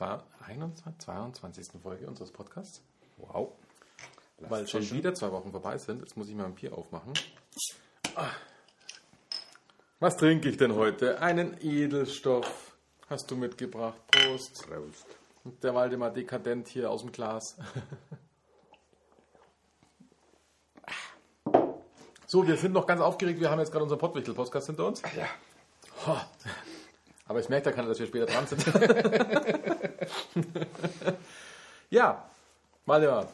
21, 22. Folge unseres Podcasts. Wow. Weil schon wieder zwei Wochen vorbei sind. Jetzt muss ich mal ein Bier aufmachen. Ah. Was trinke ich denn heute? Einen Edelstoff hast du mitgebracht. Prost. Prost. Und Der Waldemar dekadent hier aus dem Glas. So, wir sind noch ganz aufgeregt. Wir haben jetzt gerade unseren Pottwichtel-Podcast hinter uns. Ja. Aber ich merke da keiner, dass wir später dran sind. ja, Waldemar.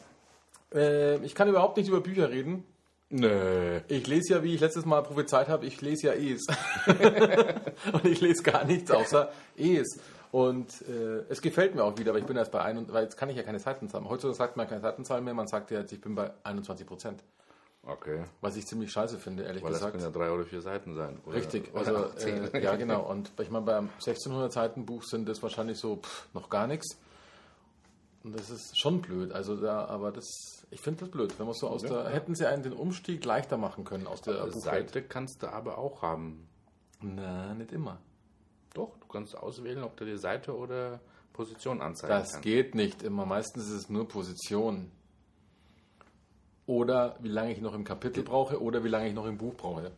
Äh, ich kann überhaupt nicht über Bücher reden. Nö. Ich lese ja, wie ich letztes Mal prophezeit habe, ich lese ja Es. und ich lese gar nichts außer Es. Und äh, es gefällt mir auch wieder, aber ich bin erst bei ein, weil jetzt kann ich ja keine Seitenzahl. Heutzutage sagt man keine Seitenzahl mehr, man sagt ja jetzt, ich bin bei 21 Prozent. Okay. Was ich ziemlich scheiße finde, ehrlich Weil das gesagt. können ja drei oder vier Seiten sein. Oder, Richtig, also 18. äh, ja genau. Und ich meine, beim 1600 Seiten Buch sind das wahrscheinlich so pff, noch gar nichts. Und das ist schon blöd. Also da, aber das, ich finde das blöd. Wenn man so aus der, hätten sie einen den Umstieg leichter machen können aus der Buchwelt. Seite kannst du aber auch haben. Na, nicht immer. Doch, du kannst auswählen, ob du die Seite oder Position anzeigen Das kannst. geht nicht immer. Meistens ist es nur Position. Oder wie lange ich noch im Kapitel brauche oder wie lange ich noch im Buch brauche.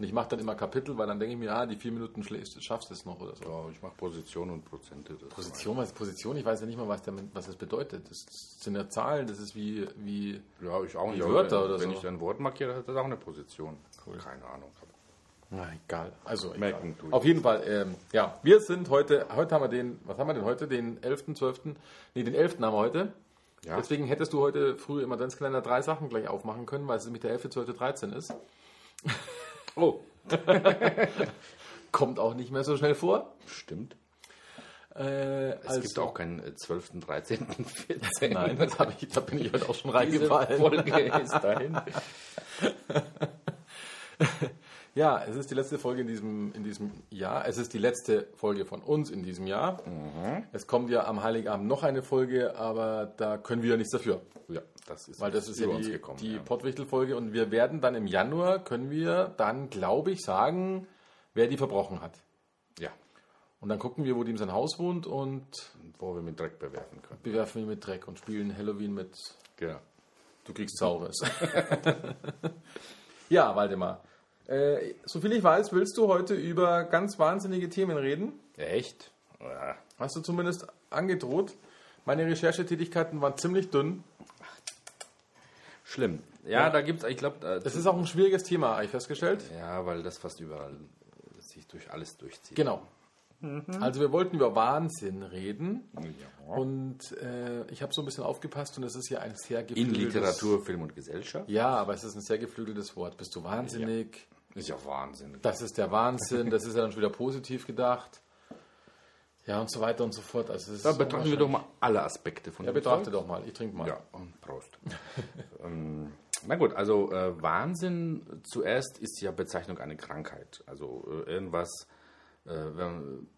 Und ich mache dann immer Kapitel, weil dann denke ich mir, ah, die vier Minuten schaffst du es noch oder so. Ja, ich mache Position und Prozente. Position, was ist Position? Ich weiß ja nicht mal, was, damit, was das bedeutet. Das sind ja Zahlen, das ist wie, wie Ja, ich auch nicht. Wörter wenn, oder wenn so. ich ein Wort markiere, hat das auch eine Position. Keine Ahnung. na egal. Also egal. Auf jeden Fall, ähm, ja, wir sind heute, heute haben wir den, was haben wir denn heute? Den 11., 12., nee, den 11. haben wir heute. Ja. Deswegen hättest du heute früh im Adventskalender drei Sachen gleich aufmachen können, weil es nämlich der 11., 12., 13 ist. Oh, Kommt auch nicht mehr so schnell vor. stimmt. Äh, Es gibt auch keinen äh, 12., 13., 14. Nein, das hab ich, da bin ich heute auch schon Diese reingefallen. Folge ist dahin. Ja, es ist die letzte Folge in diesem, in diesem Jahr. Es ist die letzte Folge von uns in diesem Jahr. Es kommt ja am Heiligabend noch eine Folge, aber da können wir ja nichts dafür. Ja, das ist, Weil das ist ja die, gekommen. die ja. Pottwichtel-Folge und wir werden dann im Januar, können wir dann, glaube ich, sagen, wer die verbrochen hat. ja, Und dann gucken wir, wo die in sein Haus wohnt und wo wir mit Dreck bewerfen können. bewerfen ihn mit Dreck und spielen Halloween mit Genau. Du kriegst Saures. ja, Waldemar. Äh, soviel ich weiß, willst du heute über ganz wahnsinnige Themen reden? Echt? Ja. Hast du zumindest angedroht. Meine Recherchetätigkeiten waren ziemlich dünn. Schlimm. Ja, da gibt es, ich glaube, Das ist auch ein schwieriges Thema, habe ich festgestellt. ja, weil das fast überall äh, sich durch alles durchzieht. Genau. Also wir wollten über Wahnsinn reden. Ja. Und äh, ich habe so ein bisschen aufgepasst und es ist ja ein sehr In geflügeltes... Literatur, Film und Gesellschaft. Ja, aber es ist ein sehr geflügeltes Wort. Bist du wahnsinnig? Ist ja Wahnsinn. Das ist der Wahnsinn. Das ist ja dann schon wieder positiv gedacht. Ja, und so weiter und so fort. Also Da betrachten wir doch mal alle Aspekte von Ja, dem betrachte Zeug. doch mal. Ich trinke mal. Ja, und Prost. ähm, na gut, also äh, Wahnsinn zuerst ist ja Bezeichnung einer Krankheit. Also äh, irgendwas, äh, wenn,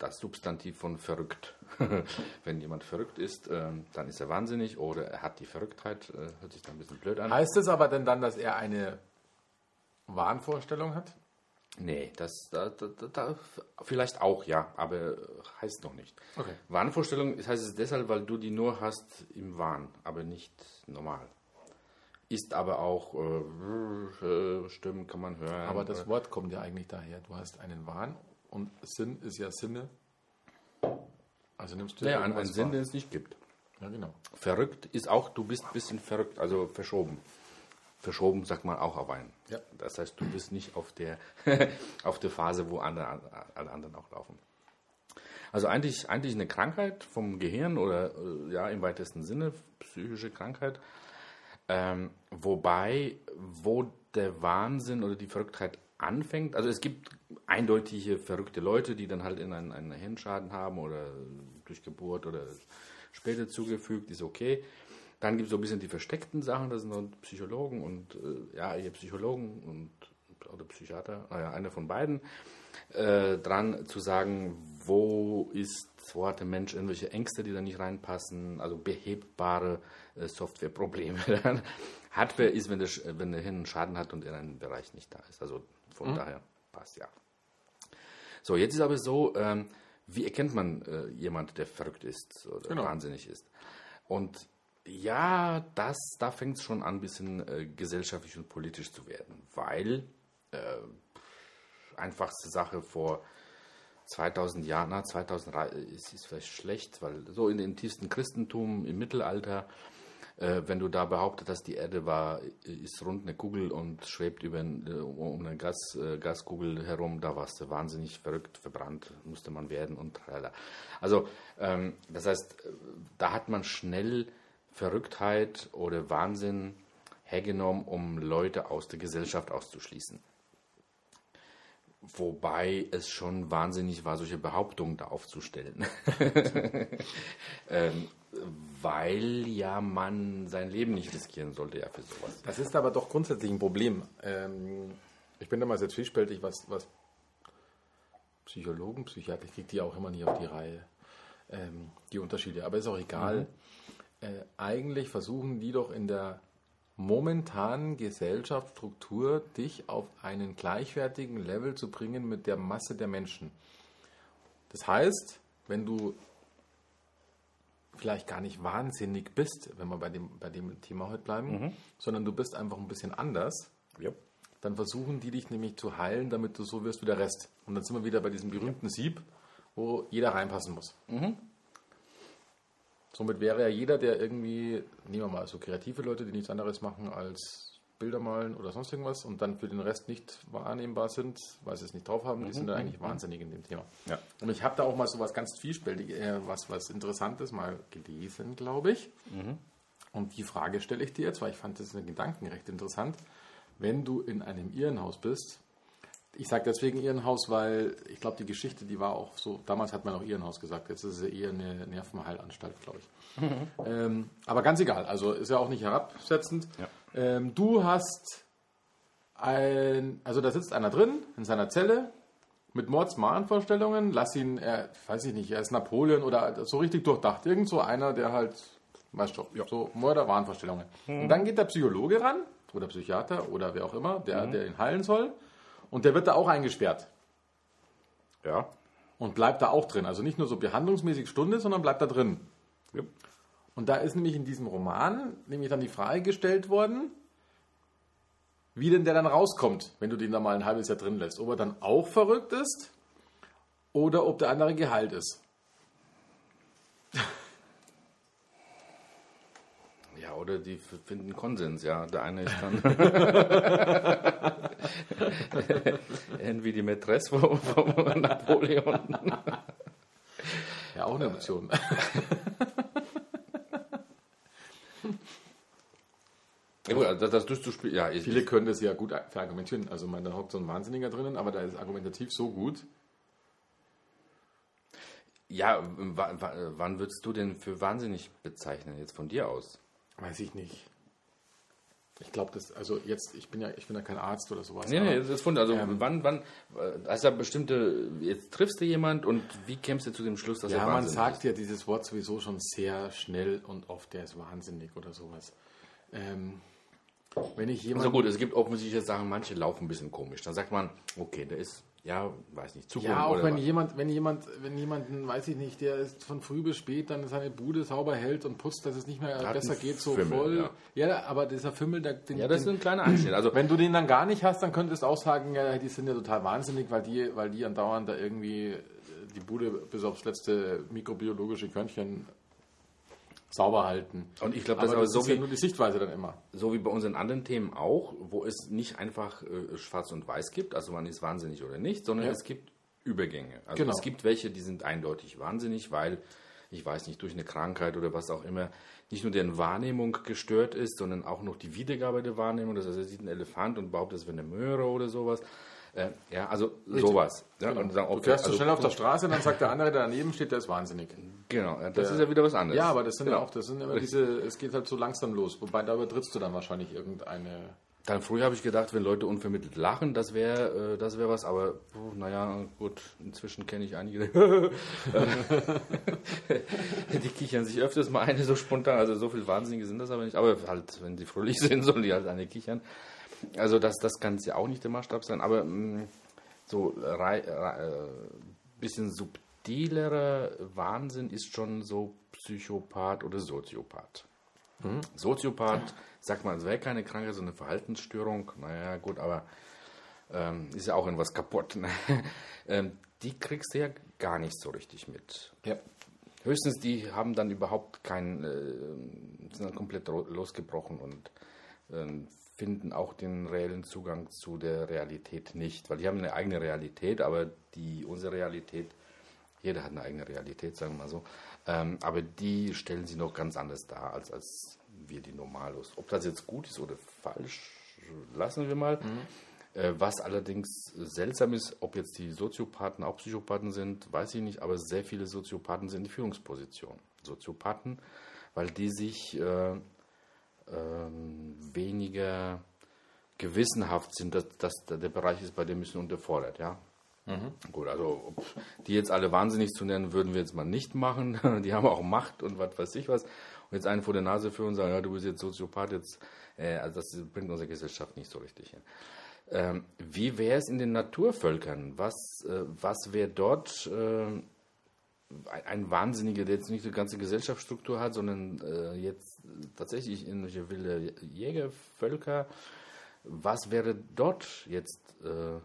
das Substantiv von verrückt. wenn jemand verrückt ist, äh, dann ist er wahnsinnig oder er hat die Verrücktheit, äh, hört sich dann ein bisschen blöd an. Heißt es aber denn dann, dass er eine Wahnvorstellung hat? Nee, das da, da, da, vielleicht auch, ja, aber heißt noch nicht. Okay. Wahnvorstellung heißt es deshalb, weil du die nur hast im Wahn, aber nicht normal. Ist aber auch äh, äh, Stimmen kann man hören. Aber das äh, Wort kommt ja eigentlich daher. Du hast einen Wahn und Sinn ist ja Sinne. Also nimmst du Ja, ein, ein irgendwas Sinn, den es nicht gibt. Ja, genau. Verrückt ist auch, du bist ein bisschen verrückt, also verschoben. Verschoben sagt man auch auf einen. Ja. Das heißt, du bist nicht auf der, auf der Phase, wo andere, alle anderen auch laufen. Also eigentlich, eigentlich eine Krankheit vom Gehirn oder äh, ja im weitesten Sinne psychische Krankheit. Ähm, wobei, wo der Wahnsinn oder die Verrücktheit anfängt, also es gibt eindeutige verrückte Leute, die dann halt in einen, einen Hirnschaden haben oder durch Geburt oder später zugefügt, ist okay. Dann gibt es so ein bisschen die versteckten Sachen, das sind dann Psychologen und äh, ja, ihr Psychologen und oder Psychiater, naja, einer von beiden, äh, dran zu sagen, wo ist, wo hat der Mensch irgendwelche Ängste, die da nicht reinpassen, also behebbare äh, Softwareprobleme. Hardware ist, wenn der, Sch- wenn der Hirn einen Schaden hat und in einem Bereich nicht da ist. Also von daher passt ja. So, jetzt ist aber so, ähm, wie erkennt man äh, jemand, der verrückt ist oder Genau. wahnsinnig ist? Und ja, das, da fängt es schon an, ein bisschen äh, gesellschaftlich und politisch zu werden, weil äh, einfachste Sache vor 2000 Jahren, na, 2003 ist, ist vielleicht schlecht, weil so in dem tiefsten Christentum im Mittelalter, äh, wenn du da behauptet hast, die Erde war, ist rund eine Kugel und schwebt über äh, um eine Gas, äh, Gaskugel herum, da warst du wahnsinnig verrückt, verbrannt, musste man werden und tralala. Also, ähm, das heißt, äh, da hat man schnell Verrücktheit oder Wahnsinn hergenommen, um Leute aus der Gesellschaft auszuschließen. Wobei es schon wahnsinnig war, solche Behauptungen da aufzustellen. ähm, weil ja man sein Leben nicht riskieren sollte, ja, für sowas. Das ist aber doch grundsätzlich ein Problem. Ähm, ich bin damals jetzt zwiespältig, was, was Psychologen, Psychiater, ich kriege die auch immer nicht auf die Reihe, ähm, die Unterschiede. Aber ist auch egal. Äh, eigentlich versuchen die doch in der momentanen Gesellschaftsstruktur dich auf einen gleichwertigen Level zu bringen mit der Masse der Menschen. Das heißt, wenn du vielleicht gar nicht wahnsinnig bist, wenn wir bei dem, bei dem Thema heute bleiben, sondern du bist einfach ein bisschen anders, Ja. dann versuchen die dich nämlich zu heilen, damit du so wirst wie der Rest. Und dann sind wir wieder bei diesem berühmten Sieb, wo jeder reinpassen muss. Somit wäre ja jeder, der irgendwie, nehmen wir mal so kreative Leute, die nichts anderes machen als Bilder malen oder sonst irgendwas und dann für den Rest nicht wahrnehmbar sind, weil sie es nicht drauf haben, die sind dann eigentlich wahnsinnig in dem Thema. Ja. Und ich habe da auch mal so was ganz Vielspältiges, äh, was, was Interessantes mal gelesen, glaube ich. Und die Frage stelle ich dir jetzt, weil ich fand das in den Gedanken recht interessant. Wenn du in einem Irrenhaus bist, ich sage deswegen Irrenhaus, weil ich glaube, die Geschichte, die war auch so, damals hat man auch Irrenhaus gesagt, jetzt ist es ja eher eine Nervenheilanstalt, glaube ich. Ähm, aber ganz egal, also ist ja auch nicht herabsetzend. Ja. Ähm, du hast ein, also da sitzt einer drin in seiner Zelle mit Mordsmahnvorstellungen, lass ihn, er, weiß ich nicht, er ist Napoleon oder so richtig durchdacht. Irgend so einer, der halt, weißt du, so Mörder-Wahnvorstellungen. Und dann geht der Psychologe ran, oder Psychiater, oder wer auch immer, der, der ihn heilen soll, und der wird da auch eingesperrt Ja. und bleibt da auch drin. Also nicht nur so behandlungsmäßig Stunde, sondern bleibt da drin. Ja. Und da ist nämlich in diesem Roman nämlich dann die Frage gestellt worden, wie denn der dann rauskommt, wenn du den da mal ein halbes Jahr drin lässt. Ob er dann auch verrückt ist oder ob der andere geheilt ist. Ja, oder die finden Konsens, ja. Der eine ist dann irgendwie die Mätresse von, von Napoleon. Ja, auch eine Option. Ja, also das, durchzuspielen, ja, ich, Viele können das ja gut verargumentieren. Also man, da hockt so ein Wahnsinniger drinnen, aber da ist argumentativ so gut. ja, wa- wa- wann würdest du denn für wahnsinnig bezeichnen, jetzt von dir aus? Weiß ich nicht. Ich glaube, das, also jetzt, ich bin ja, ich bin ja kein Arzt oder sowas. Nee, nee, das ist von, also Ähm, wann, wann, äh, hast du ja bestimmte, jetzt triffst du jemand und wie kämst du zu dem Schluss, dass Ja, er man wahnsinnig sagt ja dieses Wort sowieso schon sehr schnell und oft, der ist wahnsinnig oder sowas. Ähm, wenn ich ist? jemand. Also gut, es gibt offensichtliche Sachen, manche laufen ein bisschen komisch. Dann sagt man, okay, der ist, ja, weiß nicht, zu ja, auch oder wenn was. jemand, wenn jemand, wenn jemanden, weiß ich nicht, der ist von früh bis spät dann seine Bude sauber hält und putzt, dass es nicht mehr Hat besser geht, so Fimmel, voll. Ja. aber dieser Fimmel, der, den, Ja, das ist den, ein kleiner Einschnitt. Also, wenn du den dann gar nicht hast, dann könntest du auch sagen, ja, die sind ja total wahnsinnig, weil die, weil die andauernd da irgendwie die Bude bis aufs letzte mikrobiologische Körnchen sauber halten. Und ich glaube, das ist aber das so ist ja wie, nur die Sichtweise dann immer. so wie bei unseren anderen Themen auch, wo es nicht einfach äh, schwarz und weiß gibt, also man ist wahnsinnig oder nicht, sondern Ja. es gibt Übergänge. Also Genau. es gibt welche, die sind eindeutig wahnsinnig, weil, ich weiß nicht, durch eine Krankheit oder was auch immer, nicht nur deren Wahrnehmung gestört ist, sondern auch noch die Wiedergabe der Wahrnehmung. Das heißt, er sieht einen Elefant und behauptet, es wäre eine Möhre oder sowas. Äh, ja, also sowas. Ja, und sagen, Du okay, fährst so also, schnell auf der Straße, dann sagt der andere, der daneben steht, der ist wahnsinnig. Genau, ja, das ist ja wieder was anderes. Ja, aber das sind ja Genau. auch, das sind immer Richtig. diese, es geht halt so langsam los. Wobei da übertrittst du dann wahrscheinlich irgendeine. Dann früher habe ich gedacht, wenn Leute unvermittelt lachen, das wäre äh, das wäre was, aber puh, naja, gut, inzwischen kenne ich einige. die kichern sich öfters mal eine so spontan, also so viel Wahnsinnige sind das aber nicht, aber halt, wenn sie fröhlich sind, sollen die halt eine kichern. Also das, das kann es ja auch nicht der Maßstab sein, aber mh, so rei, rei, äh, bisschen subtilerer Wahnsinn ist schon so Psychopath oder Soziopath. Soziopath, sagt man, es wäre keine Krankheit, sondern eine Verhaltensstörung. Naja, gut, aber ähm, ist ja auch irgendwas kaputt. Ne? ähm, die kriegst du ja gar nicht so richtig mit. Ja. Höchstens die haben dann überhaupt keinen, äh, sind dann komplett ro- losgebrochen und ähm, finden auch den reellen Zugang zu der Realität nicht. Weil die haben eine eigene Realität, aber die, unsere Realität, jeder hat eine eigene Realität, sagen wir mal so, ähm, aber die stellen sie noch ganz anders dar, als, als wir die Normalos. Ob das jetzt gut ist oder falsch, lassen wir mal. Äh, was allerdings seltsam ist, ob jetzt die Soziopathen auch Psychopathen sind, weiß ich nicht, aber sehr viele Soziopathen sind in Führungspositionen. Soziopathen, weil die sich äh, ähm, weniger gewissenhaft sind, dass, dass der Bereich ist bei dem bisschen unterfordert, ja. Gut, also die jetzt alle wahnsinnig zu nennen, würden wir jetzt mal nicht machen. Die haben auch Macht und was weiß ich was. Und jetzt einen vor der Nase führen und sagen, ja, du bist jetzt Soziopath, jetzt, äh, also das bringt unsere Gesellschaft nicht so richtig hin. Ähm, wie wäre es in den Naturvölkern? Was, äh, was wäre dort äh, ein, ein Wahnsinniger, der jetzt nicht die ganze Gesellschaftsstruktur hat, sondern äh, jetzt tatsächlich irgendwelche wilde Jägervölker? Was wäre dort jetzt äh,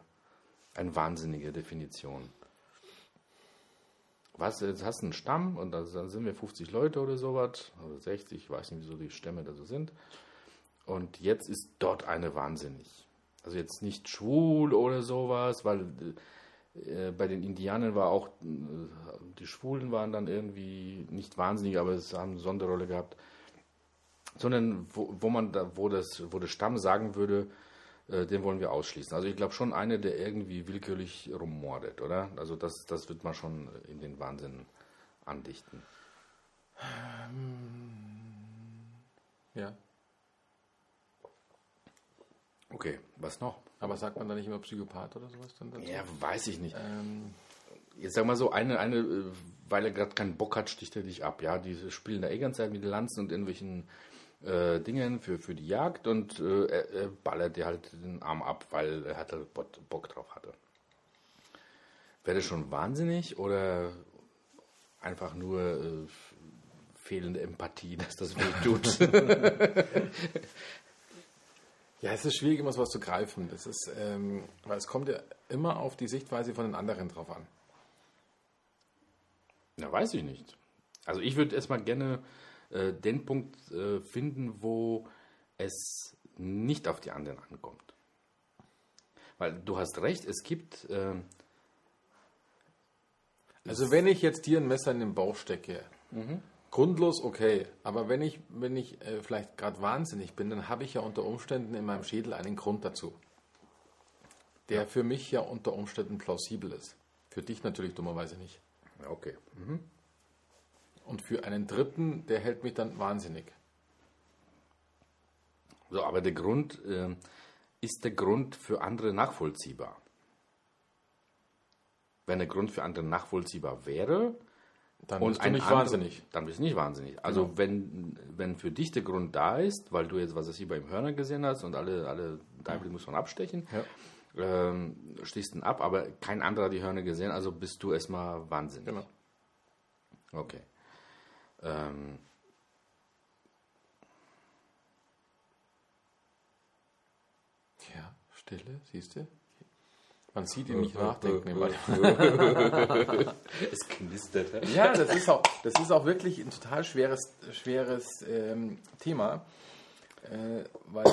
eine wahnsinnige Definition? Was, jetzt hast du einen Stamm und da sind wir 50 Leute oder sowas, oder 60, ich weiß nicht, wieso die Stämme da so sind. Und jetzt ist dort eine wahnsinnig. Also jetzt nicht schwul oder sowas, weil äh, bei den Indianern war auch, äh, die Schwulen waren dann irgendwie nicht wahnsinnig, aber es haben eine Sonderrolle gehabt. Sondern wo, wo man da, wo das, wo der Stamm sagen würde, äh, den wollen wir ausschließen. Also ich glaube schon einer, der irgendwie willkürlich rummordet, oder? Also das, das wird man schon in den Wahnsinn andichten. Ja. Okay, was noch? Aber sagt man da nicht immer Psychopath oder sowas dann dazu? Ja, weiß ich nicht. Ähm, Jetzt sag mal so, eine, eine äh, weil er gerade keinen Bock hat, sticht er dich ab. Ja, die spielen da eh ganze Zeit mit Lanzen und irgendwelchen äh, Dingen für, für die Jagd und äh, er, er ballert dir halt den Arm ab, weil er Bock, Bock drauf hatte. Wäre das schon wahnsinnig oder einfach nur äh, fehlende Empathie, dass das weh tut? ja, es ist schwierig, immer sowas zu greifen. Das ist, ähm, weil es kommt ja immer auf die Sichtweise von den anderen drauf an. Na, weiß ich nicht. Also ich würde erstmal gerne äh, den Punkt äh, finden, wo es nicht auf die anderen ankommt. Weil du hast recht, es gibt, äh, Also wenn ich jetzt dir ein Messer in den Bauch stecke, grundlos okay, aber wenn ich, wenn ich äh, vielleicht gerade wahnsinnig bin, dann habe ich ja unter Umständen in meinem Schädel einen Grund dazu, der für mich ja unter Umständen plausibel ist. Für dich natürlich dummerweise nicht. ja, okay. Und für einen Dritten, der hält mich dann wahnsinnig. So, aber der Grund, äh, ist der Grund für andere nachvollziehbar? Wenn der Grund für andere nachvollziehbar wäre, Dann bist du nicht anderer- wahnsinnig. Dann bist du nicht wahnsinnig. Also wenn, wenn für dich der Grund da ist, weil du jetzt, was weiß ich, beim Hörner gesehen hast und alle, alle Daible muss man abstechen, Ja. ähm, stichst ihn ab, aber kein anderer hat die Hörner gesehen, also bist du erstmal wahnsinnig. Genau. Okay. Ähm, Ja, Stille, siehst du? Man sieht ihn nicht nachdenken. im Wald. es knistert. Ja, das ist auch, das ist auch wirklich ein total schweres, schweres ähm, Thema, äh, weil,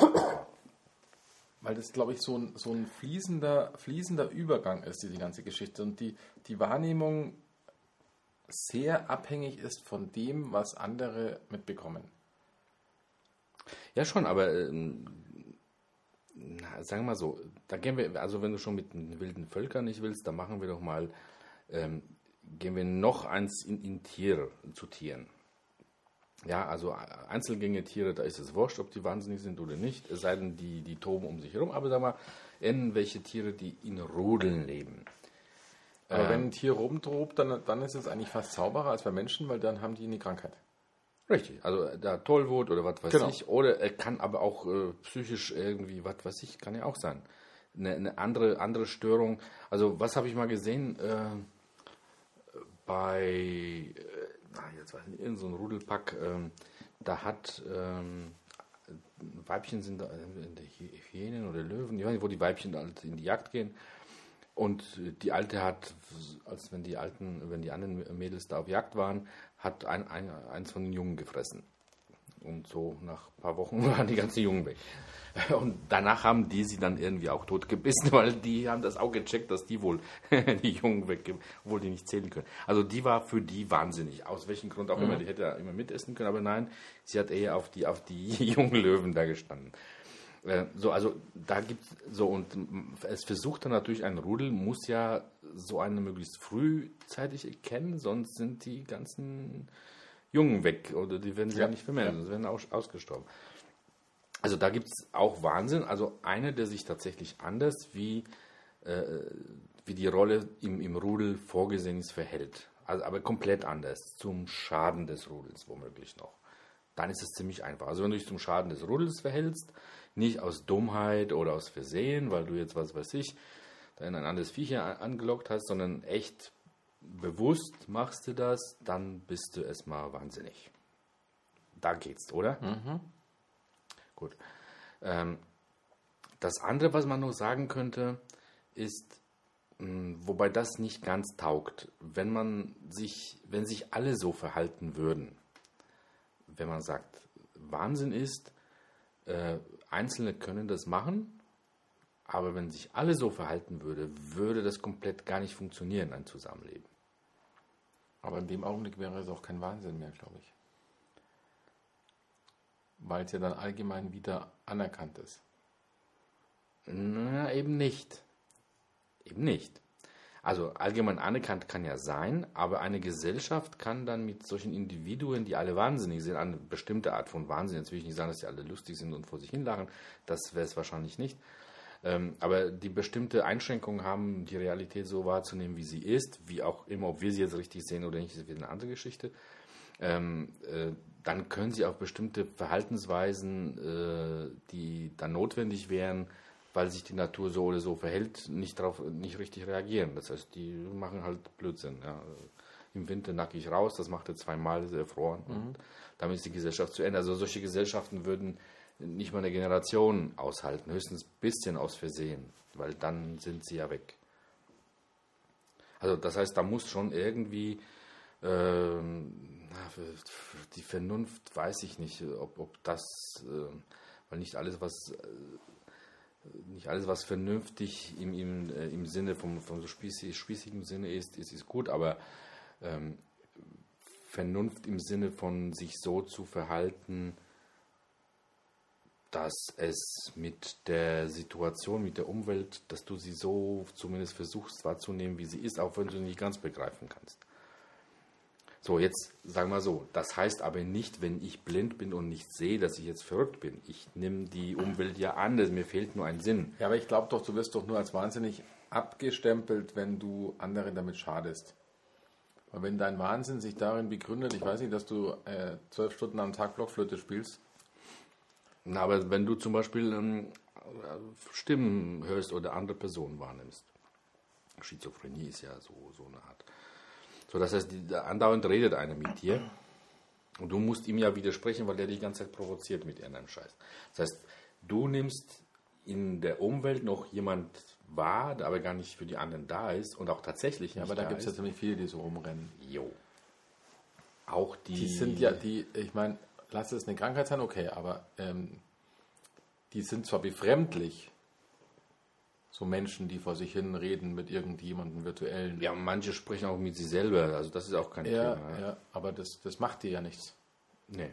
weil das, glaube ich, so ein, so ein fließender, fließender Übergang ist, diese ganze Geschichte. Und die, die Wahrnehmung sehr abhängig ist von dem, was andere mitbekommen. Ja, schon, aber ähm, na, sagen wir mal so, da gehen wir, also wenn du schon mit den wilden Völkern nicht willst, dann machen wir doch mal, ähm, gehen wir noch eins in, in Tiere, zu Tieren. Ja, also Einzelgänge Tiere, da ist es wurscht, ob die wahnsinnig sind oder nicht, es sei denn, die, die toben um sich herum, aber sag mal, irgendwelche Tiere, die in Rudeln leben. Aber wenn ein Tier rumtobt, dann, dann ist es eigentlich fast sauberer als bei Menschen, weil dann haben die eine Krankheit. Richtig, also da Tollwut oder was weiß Genau. ich, oder er kann aber auch äh, psychisch irgendwie, was weiß ich, kann ja auch sein. Eine, eine andere, andere Störung. Also was habe ich mal gesehen äh, bei, äh, ah, jetzt weiß ich nicht, irgendein so ein Rudelpack, ähm, da hat ähm, Weibchen sind da Hy- Hyänen oder Löwen, ich weiß nicht, wo die Weibchen halt in die Jagd gehen. Und die Alte hat, als wenn die alten, wenn die anderen Mädels da auf Jagd waren, hat ein, ein, eins von den Jungen gefressen. Und so nach ein paar Wochen waren die ganzen Jungen weg. Und danach haben die sie dann irgendwie auch tot gebissen, weil die haben das auch gecheckt, dass die wohl die Jungen weggeben, obwohl die nicht zählen können. Also die war für die wahnsinnig. Aus welchem Grund auch immer. Die hätte ja immer mitessen können, aber nein, sie hat eher auf die, auf die jungen Löwen da gestanden. Äh, So, also da gibt so und es versucht dann natürlich ein Rudel, muss ja so eine möglichst frühzeitig erkennen, sonst sind die ganzen Jungen weg oder die werden sich ja, Ja, nicht vermehren, sonst werden aus, ausgestorben. Also da gibt es auch Wahnsinn. Also einer, der sich tatsächlich anders wie, äh, wie die Rolle im, im Rudel vorgesehen ist, verhält. Also aber komplett anders, zum Schaden des Rudels womöglich noch. Dann ist es ziemlich einfach. Also wenn du dich zum Schaden des Rudels verhältst, nicht aus Dummheit oder aus Versehen, weil du jetzt, was weiß ich, da in ein anderes Viech hier an- angelockt hast, sondern echt bewusst machst du das, dann bist du erstmal wahnsinnig. Da geht's, oder? Gut. Ähm, das andere, was man noch sagen könnte, ist, mh, wobei das nicht ganz taugt, wenn man sich, wenn sich alle so verhalten würden, wenn man sagt, Wahnsinn ist, äh, Einzelne können das machen, aber wenn sich alle so verhalten würde, würde das komplett gar nicht funktionieren, ein Zusammenleben. Aber in dem Augenblick wäre es auch kein Wahnsinn mehr, glaube ich. Weil es ja dann allgemein wieder anerkannt ist. Na, eben nicht. Eben nicht. Also allgemein anerkannt kann ja sein, aber eine Gesellschaft kann dann mit solchen Individuen, die alle wahnsinnig sind, eine bestimmte Art von Wahnsinn, jetzt will ich nicht sagen, dass sie alle lustig sind und vor sich hin lachen, das wäre es wahrscheinlich nicht, ähm, aber die bestimmte Einschränkungen haben, die Realität so wahrzunehmen, wie sie ist, wie auch immer, ob wir sie jetzt richtig sehen oder nicht, ist wieder eine andere Geschichte. Ähm, äh, dann können sie auf bestimmte Verhaltensweisen, äh, die dann notwendig wären, weil sich die Natur so oder so verhält, nicht darauf nicht richtig reagieren. Das heißt, die machen halt Blödsinn. Ja. Im Winter nackig raus, das macht er zweimal, ist er erfroren. Und damit ist die Gesellschaft zu Ende. Also solche Gesellschaften würden nicht mal eine Generation aushalten, höchstens ein bisschen aus Versehen, weil dann sind sie ja weg. Also das heißt, da muss schon irgendwie ähm, die Vernunft weiß ich nicht, ob, ob das, äh, weil nicht alles, was äh, nicht alles, was vernünftig im, im, äh, im Sinne vom, vom so spießig, spießigen Sinne ist, ist, ist gut, aber ähm, Vernunft im Sinne von sich so zu verhalten, dass es mit der Situation, mit der Umwelt, dass du sie so zumindest versuchst wahrzunehmen, wie sie ist, auch wenn du sie nicht ganz begreifen kannst. So, jetzt sagen wir so, das heißt aber nicht, wenn ich blind bin und nicht sehe, dass ich jetzt verrückt bin. Ich nehme die Umwelt ja an, mir fehlt nur ein Sinn. Ja, aber ich glaube doch, du wirst doch nur als wahnsinnig abgestempelt, wenn du anderen damit schadest. Weil wenn dein Wahnsinn sich darin begründet, ich weiß nicht, dass du äh, zwölf Stunden am Tag Blockflöte spielst, Na, aber wenn du zum Beispiel ähm, Stimmen hörst oder andere Personen wahrnimmst, Schizophrenie ist ja so, so eine Art. So, das heißt, die, andauernd redet einer mit dir und du musst ihm ja widersprechen, weil der dich die ganze Zeit provoziert mit irgendeinem Scheiß. Das heißt, du nimmst in der Umwelt noch jemand war, der aber gar nicht für die anderen da ist und auch tatsächlich Ja, nicht aber da gibt es ja ziemlich viele, die so rumrennen. Jo. Auch die, Die sind ja, die, ich meine, lass es eine Krankheit sein, okay, aber ähm, die sind zwar befremdlich, so Menschen, die vor sich hin reden mit irgendjemandem virtuellen. Ja, manche sprechen auch mit sich selber, also das ist auch kein ja, Thema. ja, aber das, das macht dir ja nichts. Nee.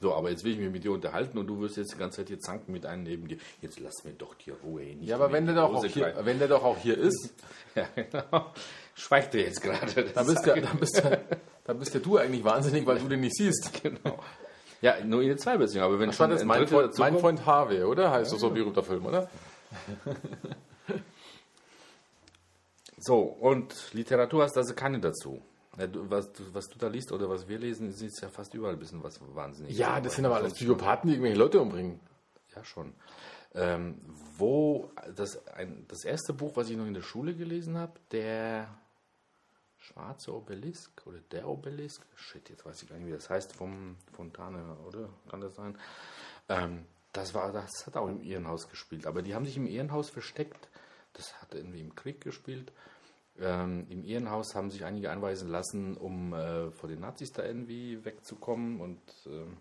So, aber jetzt will ich mich mit dir unterhalten und du wirst jetzt die ganze Zeit hier zanken mit einem neben dir. Jetzt lass mir doch die Ruhe. Nicht Ja, aber wenn der, doch auch hier, wenn der doch auch hier ist, Ja, genau. Schweigt er jetzt gerade. dann bist, ja, dann, bist ja, dann bist ja du eigentlich wahnsinnig, weil du den nicht siehst. genau. Ja, nur in zwei Beziehungen, aber wenn Das war schon das ein mein Freund, mein Freund Harvey, oder? Heißt doch so ein berühmter Film, oder? So, und Literatur hast also keine dazu. Du, was, du, was du da liest oder was wir lesen, ist ja fast überall ein bisschen was wahnsinnig. Ja, das sind aber alles Psychopathen, die irgendwelche Leute umbringen. Ja, schon. Ähm, wo das, ein, das erste Buch, was ich noch in der Schule gelesen habe, der Schwarze Obelisk oder der Obelisk, shit, jetzt weiß ich gar nicht, wie das heißt, vom Fontane, oder? Kann das sein? Ähm, das, war, das hat auch im Ehrenhaus gespielt, aber die haben sich im Ehrenhaus versteckt. Das hat irgendwie im Krieg gespielt. Ähm, Im Ehrenhaus haben sich einige einweisen lassen, um äh, vor den Nazis da irgendwie wegzukommen und ähm,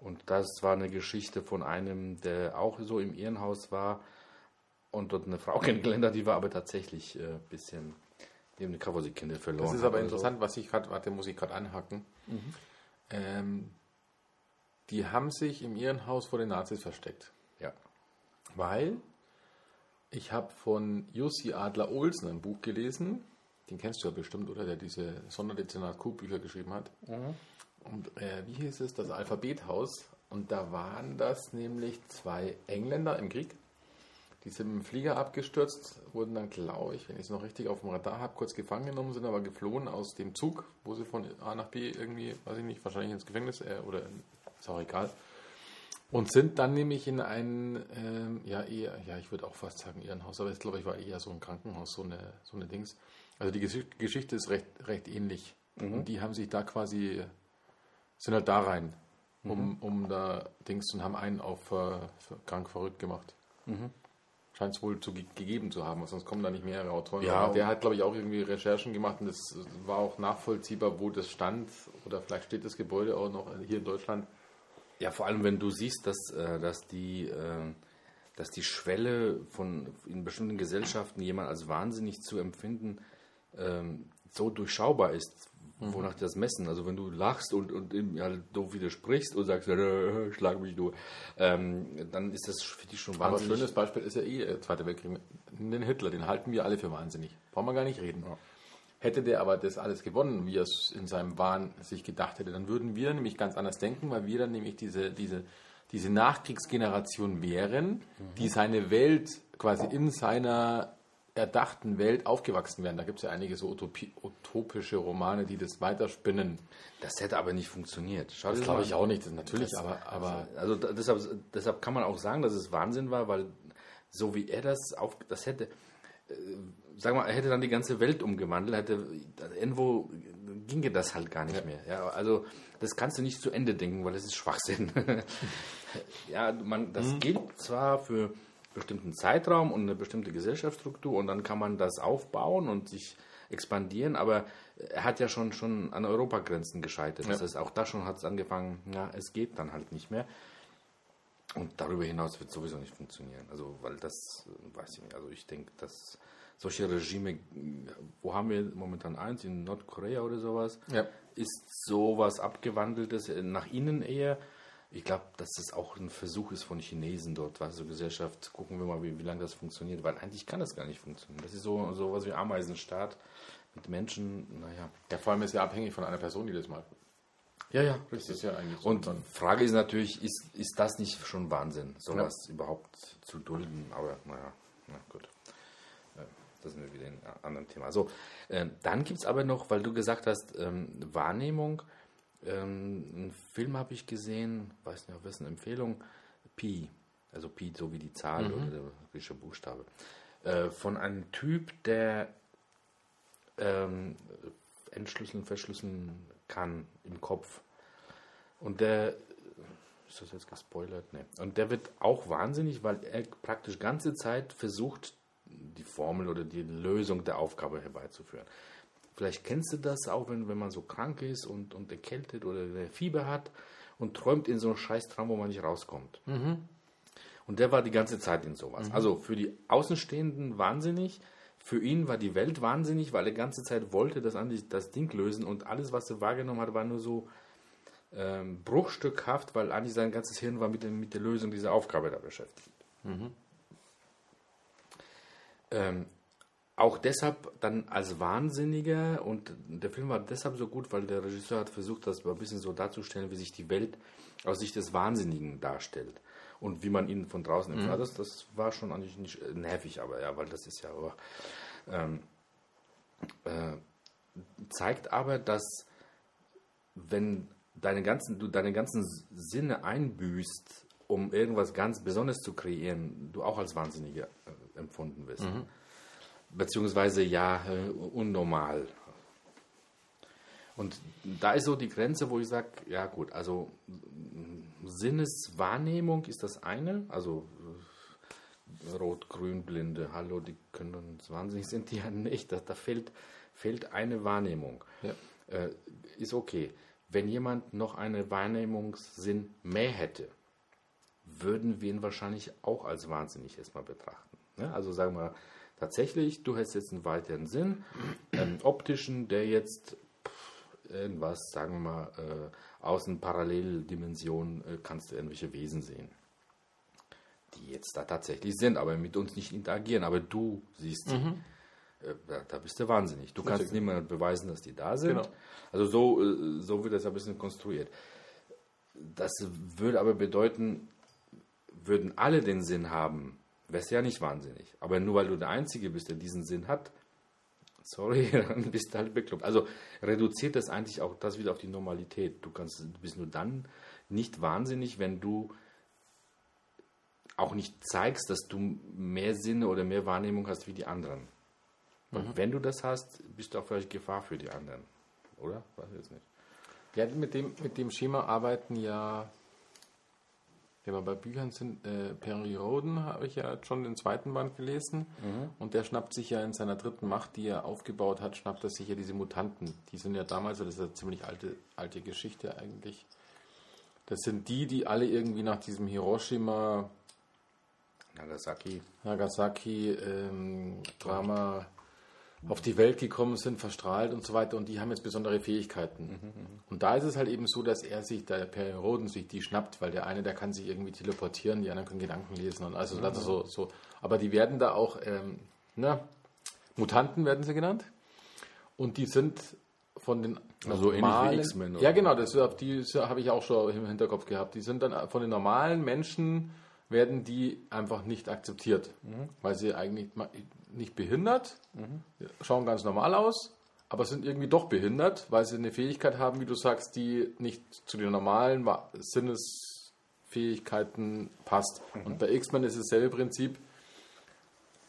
und das war eine Geschichte von einem, der auch so im Ehrenhaus war und dort eine Frau kennengelernt hat, die war aber tatsächlich ein äh, bisschen, die haben eine Kawasaki-Kinder verloren. Das ist aber oder so. interessant, was ich gerade, warte, muss ich gerade anhaken. Ähm, die haben sich im Irrenhaus vor den Nazis versteckt. Ja. Weil ich habe von Jussi Adler Olsen ein Buch gelesen, den kennst du ja bestimmt, oder? Der diese Sonderdezernat Q-Bücher geschrieben hat. Und äh, wie hieß es? Das Alphabethaus. Und da waren das nämlich zwei Engländer im Krieg. Die sind mit dem Flieger abgestürzt, wurden dann, glaube ich, wenn ich es noch richtig auf dem Radar habe, kurz gefangen genommen, sind aber geflohen aus dem Zug, wo sie von A nach B irgendwie, weiß ich nicht, wahrscheinlich ins Gefängnis äh, oder in, ist auch egal. Und sind dann nämlich in ein, ähm, ja, eher, ja, ich würde auch fast sagen Irrenhaus, aber ich glaube, ich war eher so ein Krankenhaus, so eine, so eine Dings. Also die Gesch- Geschichte ist recht, recht ähnlich. Und die haben sich da quasi, sind halt da rein, um, um da Dings und haben einen auf äh, krank verrückt gemacht. Scheint es wohl zu ge gegeben zu haben, sonst kommen da nicht mehrere Autoren. Ja, der hat, glaube ich, auch irgendwie Recherchen gemacht und das war auch nachvollziehbar, wo das stand. Oder vielleicht steht das Gebäude auch noch hier in Deutschland. Ja, vor allem wenn du siehst, dass, äh, dass, die, äh, dass die Schwelle von in bestimmten Gesellschaften jemand als wahnsinnig zu empfinden ähm, so durchschaubar ist, wonach die das messen. Also wenn du lachst und, und ihm halt doof widersprichst und sagst, äh, schlag mich du, ähm, dann ist das für dich schon Aber ein wahnsinnig. schönes Beispiel ist ja eh Zweiter Weltkrieg. Den Hitler, den halten wir alle für wahnsinnig. Brauchen wir gar nicht reden. Hätte der aber das alles gewonnen, wie er es in seinem Wahn sich gedacht hätte, dann würden wir nämlich ganz anders denken, weil wir dann nämlich diese, diese, diese Nachkriegsgeneration wären, die seine Welt quasi in seiner erdachten Welt aufgewachsen wären. Da gibt es ja einige so Utopie, utopische Romane, die das weiterspinnen. Das hätte aber nicht funktioniert. Schau Das glaube ich auch nicht, das natürlich, aber, aber Also da- deshalb, deshalb kann man auch sagen, dass es Wahnsinn war, weil so wie er das auf, das hätte, sag mal, er hätte dann die ganze Welt umgewandelt, hätte irgendwo ginge das halt gar nicht mehr. Ja, also das kannst du nicht zu Ende denken, weil es ist Schwachsinn. ja, man, das gilt zwar für einen bestimmten Zeitraum und eine bestimmte Gesellschaftsstruktur und dann kann man das aufbauen und sich expandieren, aber er hat ja schon, schon an Europagrenzen gescheitert. Das Ja. heißt, auch da schon hat es angefangen, ja, es geht dann halt nicht mehr. Und darüber hinaus wird sowieso nicht funktionieren. Also, weil das, weiß ich nicht, also ich denke, dass solche Regime, wo haben wir momentan eins, in Nordkorea oder sowas, Ja. ist sowas abgewandeltes äh, nach innen eher. Ich glaube, dass das auch ein Versuch ist von Chinesen dort, weißt du, Gesellschaft, gucken wir mal, wie, wie lange das funktioniert, weil eigentlich kann das gar nicht funktionieren. Das ist so sowas wie Ameisenstaat mit Menschen, naja. ja, vor allem ist ja abhängig von einer Person jedes Mal. Ja, ja, Das ist ja eigentlich so. Und dann- Frage ist natürlich, ist, ist das nicht schon Wahnsinn, sowas überhaupt zu dulden? Aber naja, na gut. Äh, Das sind wir wieder in einem anderen Thema. So, äh, dann gibt es aber noch, weil du gesagt hast, ähm, Wahrnehmung. Ähm, einen Film habe ich gesehen, weiß nicht, was ist eine Empfehlung? Pi, also Pi, so wie die Zahl oder der griechische Buchstabe. Äh, von einem Typ, der ähm, entschlüsseln, verschlüsseln kann im Kopf. Und der Ist das jetzt gespoilert? Nee. Und der wird auch wahnsinnig, weil er praktisch ganze Zeit versucht, die Formel oder die Lösung der Aufgabe herbeizuführen. Vielleicht kennst du das auch, wenn, wenn man so krank ist und, und erkältet oder Fieber hat und träumt in so einem Scheißtraum, wo man nicht rauskommt. Und der war die ganze Zeit in sowas. Also für die Außenstehenden wahnsinnig. Für ihn war die Welt wahnsinnig, weil er die ganze Zeit wollte das, an- das Ding lösen und alles, was er wahrgenommen hat, war nur so ähm, bruchstückhaft, weil eigentlich sein ganzes Hirn war mit, dem, mit der Lösung dieser Aufgabe da beschäftigt. Ähm, auch deshalb dann als Wahnsinniger und der Film war deshalb so gut, weil der Regisseur hat versucht, das ein bisschen so darzustellen, wie sich die Welt aus Sicht des Wahnsinnigen darstellt und wie man ihn von draußen empfindet. Das, das war schon eigentlich nicht äh, nervig, aber ja, weil das ist ja aber, ähm, äh, zeigt aber, dass wenn deine ganzen, du deine ganzen Sinne einbüßt, um irgendwas ganz Besonderes zu kreieren, du auch als Wahnsinniger äh, empfunden wirst. Beziehungsweise ja, äh, unnormal. Und da ist so die Grenze, wo ich sage, ja gut, also Sinneswahrnehmung ist das eine, also Rot-Grün-Blinde, hallo, die können uns wahnsinnig sind, die ja nicht, da, da fehlt, fehlt eine Wahrnehmung. Ja. Äh, ist okay. Wenn jemand noch einen Wahrnehmungssinn mehr hätte, würden wir ihn wahrscheinlich auch als wahnsinnig erstmal betrachten. Ne? Also sagen wir tatsächlich, du hast jetzt einen weiteren Sinn, einen optischen, der jetzt irgendwas, sagen wir mal, äh, aus einer Paralleldimension äh, kannst du irgendwelche Wesen sehen, die jetzt da tatsächlich sind, aber mit uns nicht interagieren, aber du siehst sie. Äh, da, da bist du wahnsinnig. Du kannst niemand beweisen, dass die da sind. Genau. Also so, äh, so wird das ein bisschen konstruiert. Das würde aber bedeuten, würden alle den Sinn haben, wärst du ja nicht wahnsinnig. Aber nur weil du der Einzige bist, der diesen Sinn hat, sorry, dann bist du halt bekloppt. Also reduziert das eigentlich auch das wieder auf die Normalität. Du, kannst, du bist nur dann nicht wahnsinnig, wenn du auch nicht zeigst, dass du mehr Sinne oder mehr Wahrnehmung hast wie die anderen. Und wenn du das hast, bist du auch vielleicht Gefahr für die anderen. Oder? Weiß ich jetzt nicht. Ja, mit dem, mit dem Schema arbeiten ja, wenn wir bei Büchern sind, äh, Perry Roden habe ich ja schon den zweiten Band gelesen und der schnappt sich ja in seiner dritten Macht, die er aufgebaut hat, schnappt er sich ja diese Mutanten. Die sind ja damals, das ist eine ziemlich alte, alte Geschichte eigentlich. Das sind die, die alle irgendwie nach diesem Hiroshima, Nagasaki. Nagasaki ähm, Drama auf die Welt gekommen sind, verstrahlt und so weiter und die haben jetzt besondere Fähigkeiten. Und da ist es halt eben so, dass er sich, der Per Roden sich die schnappt, weil der eine, der kann sich irgendwie teleportieren, die anderen können Gedanken lesen und also, also so, so. Aber die werden da auch, ähm, na, Mutanten werden sie genannt und die sind von den Also ähnlich wie X-Men? Ja, genau, das auf die habe ich auch schon im Hinterkopf gehabt. Die sind dann von den normalen Menschen werden die einfach nicht akzeptiert, weil sie eigentlich nicht behindert, schauen ganz normal aus, aber sind irgendwie doch behindert, weil sie eine Fähigkeit haben, wie du sagst, die nicht zu den normalen Sinnesfähigkeiten passt. Und bei X-Men ist dasselbe Prinzip.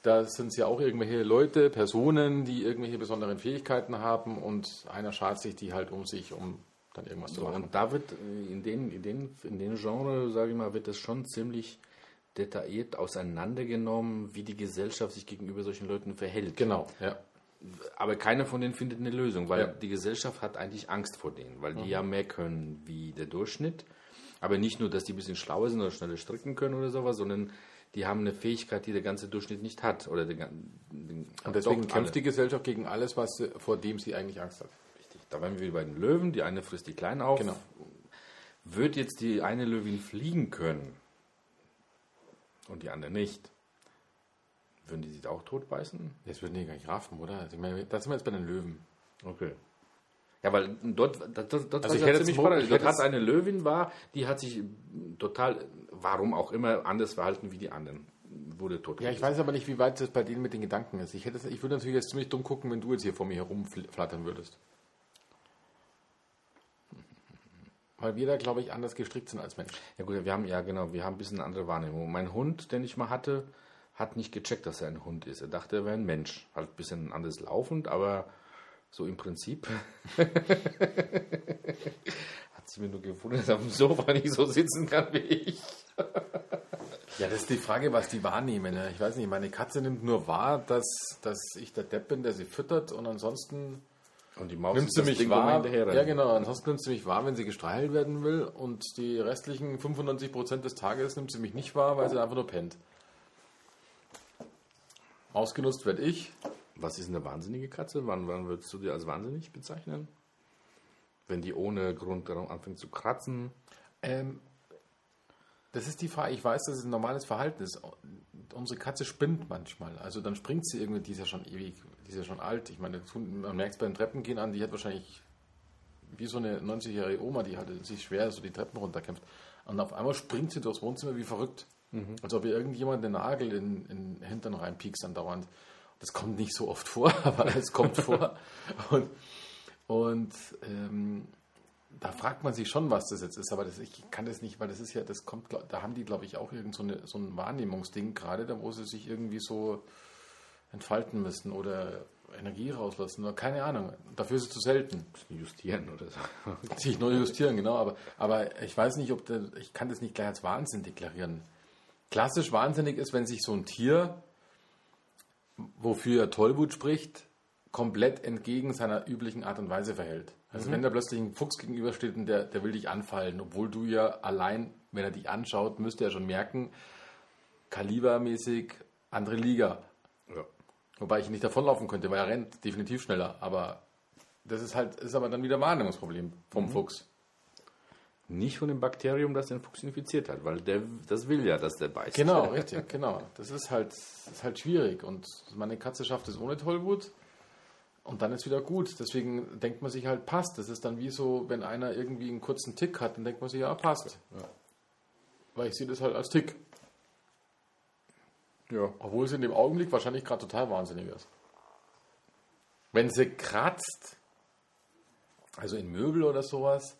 Da sind es ja auch irgendwelche Leute, Personen, die irgendwelche besonderen Fähigkeiten haben und einer schart sich die halt um sich, um dann irgendwas zu machen. und da wird äh, in den, in den, in den Genre, sage ich mal, wird das schon ziemlich detailliert auseinandergenommen, wie die Gesellschaft sich gegenüber solchen Leuten verhält. Genau, ja. Aber keiner von denen findet eine Lösung, weil Ja. die Gesellschaft hat eigentlich Angst vor denen, weil die ja mehr können wie der Durchschnitt. Aber nicht nur, dass die ein bisschen schlauer sind oder schneller stricken können oder sowas, sondern die haben eine Fähigkeit, die der ganze Durchschnitt nicht hat. Oder der, gan- den, Und deswegen kämpft die Gesellschaft gegen alles, was sie, vor dem sie eigentlich Angst hat. Richtig. Da waren wir bei den Löwen. Die eine frisst die Kleinen auf. Genau. Wird jetzt die eine Löwin fliegen können und die andere nicht, würden die sich auch totbeißen? Jetzt würden die gar nicht raffen, oder? Also ich meine, da sind wir jetzt bei den Löwen. Okay. Ja, weil dort, dort, dort, Also ich war hätte ziemlich spannend. ich Dort hat eine Löwin war, die hat sich total, warum auch immer, anders verhalten wie die anderen. Wurde tot. Ja, ich weiß aber nicht, wie weit das bei denen mit den Gedanken ist. Ich, hätte, ich würde natürlich jetzt ziemlich dumm gucken, wenn du jetzt hier vor mir herumflattern würdest. Weil wir da, glaube ich, anders gestrickt sind als Mensch. Ja gut, wir haben, ja genau, wir haben ein bisschen eine andere Wahrnehmung. Mein Hund, den ich mal hatte, hat nicht gecheckt, dass er ein Hund ist. Er dachte, er wäre ein Mensch. Halt ein bisschen anders laufend, aber so im Prinzip. hat sie mir nur gewundert, dass er auf dem Sofa nicht so sitzen kann wie ich. Ja, das ist die Frage, was die wahrnehmen. Ne? Ich weiß nicht, meine Katze nimmt nur wahr, dass, dass ich der Depp bin, der sie füttert und ansonsten Und die Maus nimmt sie mich wahr. Ja, genau. Ansonsten nimmt sie mich wahr, wenn sie gestreichelt werden will und die restlichen 95% des Tages nimmt sie mich nicht wahr, weil sie einfach nur pennt. Ausgenutzt werde ich. Was ist eine wahnsinnige Katze? Wann, wann würdest du die als wahnsinnig bezeichnen? Wenn die ohne Grund anfängt zu kratzen. Ähm, das ist die Frage. Ich weiß, dass es ein normales Verhalten ist. Unsere Katze spinnt manchmal. Also dann springt sie irgendwie, die ist ja schon ewig, die ist ja schon alt. Ich meine, man merkt es beim Treppengehen an, die hat wahrscheinlich wie so eine 90-jährige Oma, die halt sich schwer so die Treppen runterkämpft. Und auf einmal springt sie durchs Wohnzimmer wie verrückt. Als ob ihr irgendjemand den Nagel in, in den Hintern reinpiekst andauernd. Das kommt nicht so oft vor, aber es kommt vor. Und, und ähm, da fragt man sich schon, was das jetzt ist, aber das, ich kann das nicht, weil das ist ja, das kommt, da haben die, glaube ich, auch irgend so, eine, so ein Wahrnehmungsding gerade, da wo sie sich irgendwie so entfalten müssen oder Energie rauslassen oder keine Ahnung. Dafür ist es zu selten. Justieren oder so. Sich neu justieren, genau, aber, aber ich weiß nicht, ob der, ich kann das nicht gleich als Wahnsinn deklarieren. Klassisch wahnsinnig ist, wenn sich so ein Tier, wofür Tollwut spricht, komplett entgegen seiner üblichen Art und Weise verhält. Also wenn da plötzlich ein Fuchs gegenübersteht und der, der will dich anfallen, obwohl du ja allein, wenn er dich anschaut, müsste er schon merken, kalibermäßig andere Liga. Ja. Wobei ich nicht davonlaufen könnte, weil er rennt definitiv schneller. Aber das ist halt, ist aber dann wieder ein Wahrnehmungsproblem vom Fuchs. Nicht von dem Bakterium, das den Fuchs infiziert hat, weil der, das will ja, dass der beißt. Genau, richtig, genau. Das ist halt, ist halt schwierig. Und meine Katze schafft es ohne Tollwut. Und dann ist wieder gut. Deswegen denkt man sich halt, passt. Das ist dann wie so, wenn einer irgendwie einen kurzen Tick hat, dann denkt man sich, ja, passt. Weil ich sehe das halt als Tick. Ja. Obwohl sie in dem Augenblick wahrscheinlich gerade total wahnsinnig ist. Wenn sie kratzt, also in Möbel oder sowas,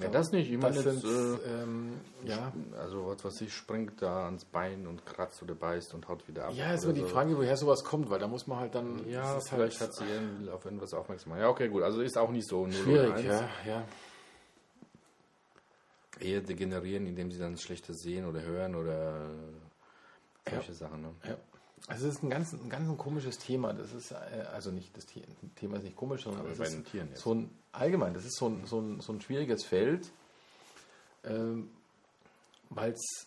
ja, das nicht. Ich meine jetzt, äh, ähm, ja, also was weiß ich, springt da ans Bein und kratzt oder beißt und haut wieder ab. ja, ist immer die so. Frage, woher sowas kommt, weil da muss man halt dann, Ja, vielleicht halt hat sie irgendwie auf irgendwas aufmerksam gemacht. Ja, okay, gut. Also ist auch nicht so 0 schwierig, oder 1. ja, ja. Eher degenerieren, indem sie dann schlechter sehen oder hören oder solche Sachen. Ne? Ja. Also es ist ein ganz, ein ganz ein komisches Thema. Das ist, äh, also nicht, das The- Thema ist nicht komisch, sondern Aber es bei ist den Tieren jetzt. so ein, allgemein, das ist so ein, so ein, so ein schwieriges Feld, ähm, weil es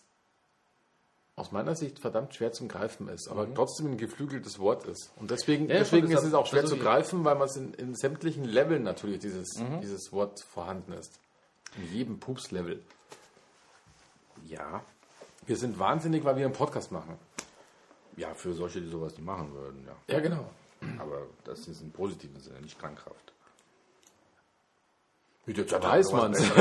aus meiner Sicht verdammt schwer zum Greifen ist, aber trotzdem ein geflügeltes Wort ist. Und deswegen, Mhm. Ja, deswegen ist es auch schwer zu greifen, weil man es in, in sämtlichen Leveln natürlich dieses, Mhm. dieses Wort vorhanden ist. In jedem Pups-Level. Ja. Wir sind wahnsinnig, weil wir einen Podcast machen. Ja, für solche, die sowas nicht machen würden, ja. Ja, genau. Aber das ist im positiven Sinne, nicht krankhaft. Wie jetzt weiß man es.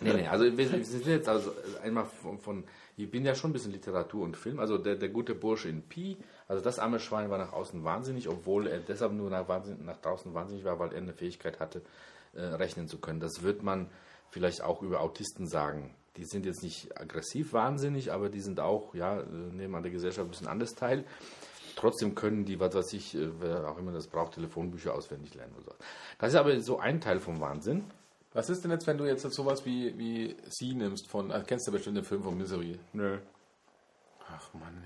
Nee, nee, also wir sind jetzt also einmal von, von, ich bin ja schon ein bisschen Literatur und Film, also der, der gute Bursche in Pi, also das arme Schwein war nach außen wahnsinnig, obwohl er deshalb nur nach, nach draußen wahnsinnig war, weil er eine Fähigkeit hatte, äh, rechnen zu können. Das wird man vielleicht auch über Autisten sagen. Die sind jetzt nicht aggressiv wahnsinnig, aber die sind auch, ja, nehmen an der Gesellschaft ein bisschen anders teil. Trotzdem können die, was weiß ich, äh, wer auch immer das braucht, Telefonbücher auswendig lernen oder so. Das ist aber so ein Teil vom Wahnsinn. Was ist denn jetzt, wenn du jetzt sowas wie, wie Sie nimmst von, also kennst du bestimmt den Film von Misery? Nö. Ach Mann,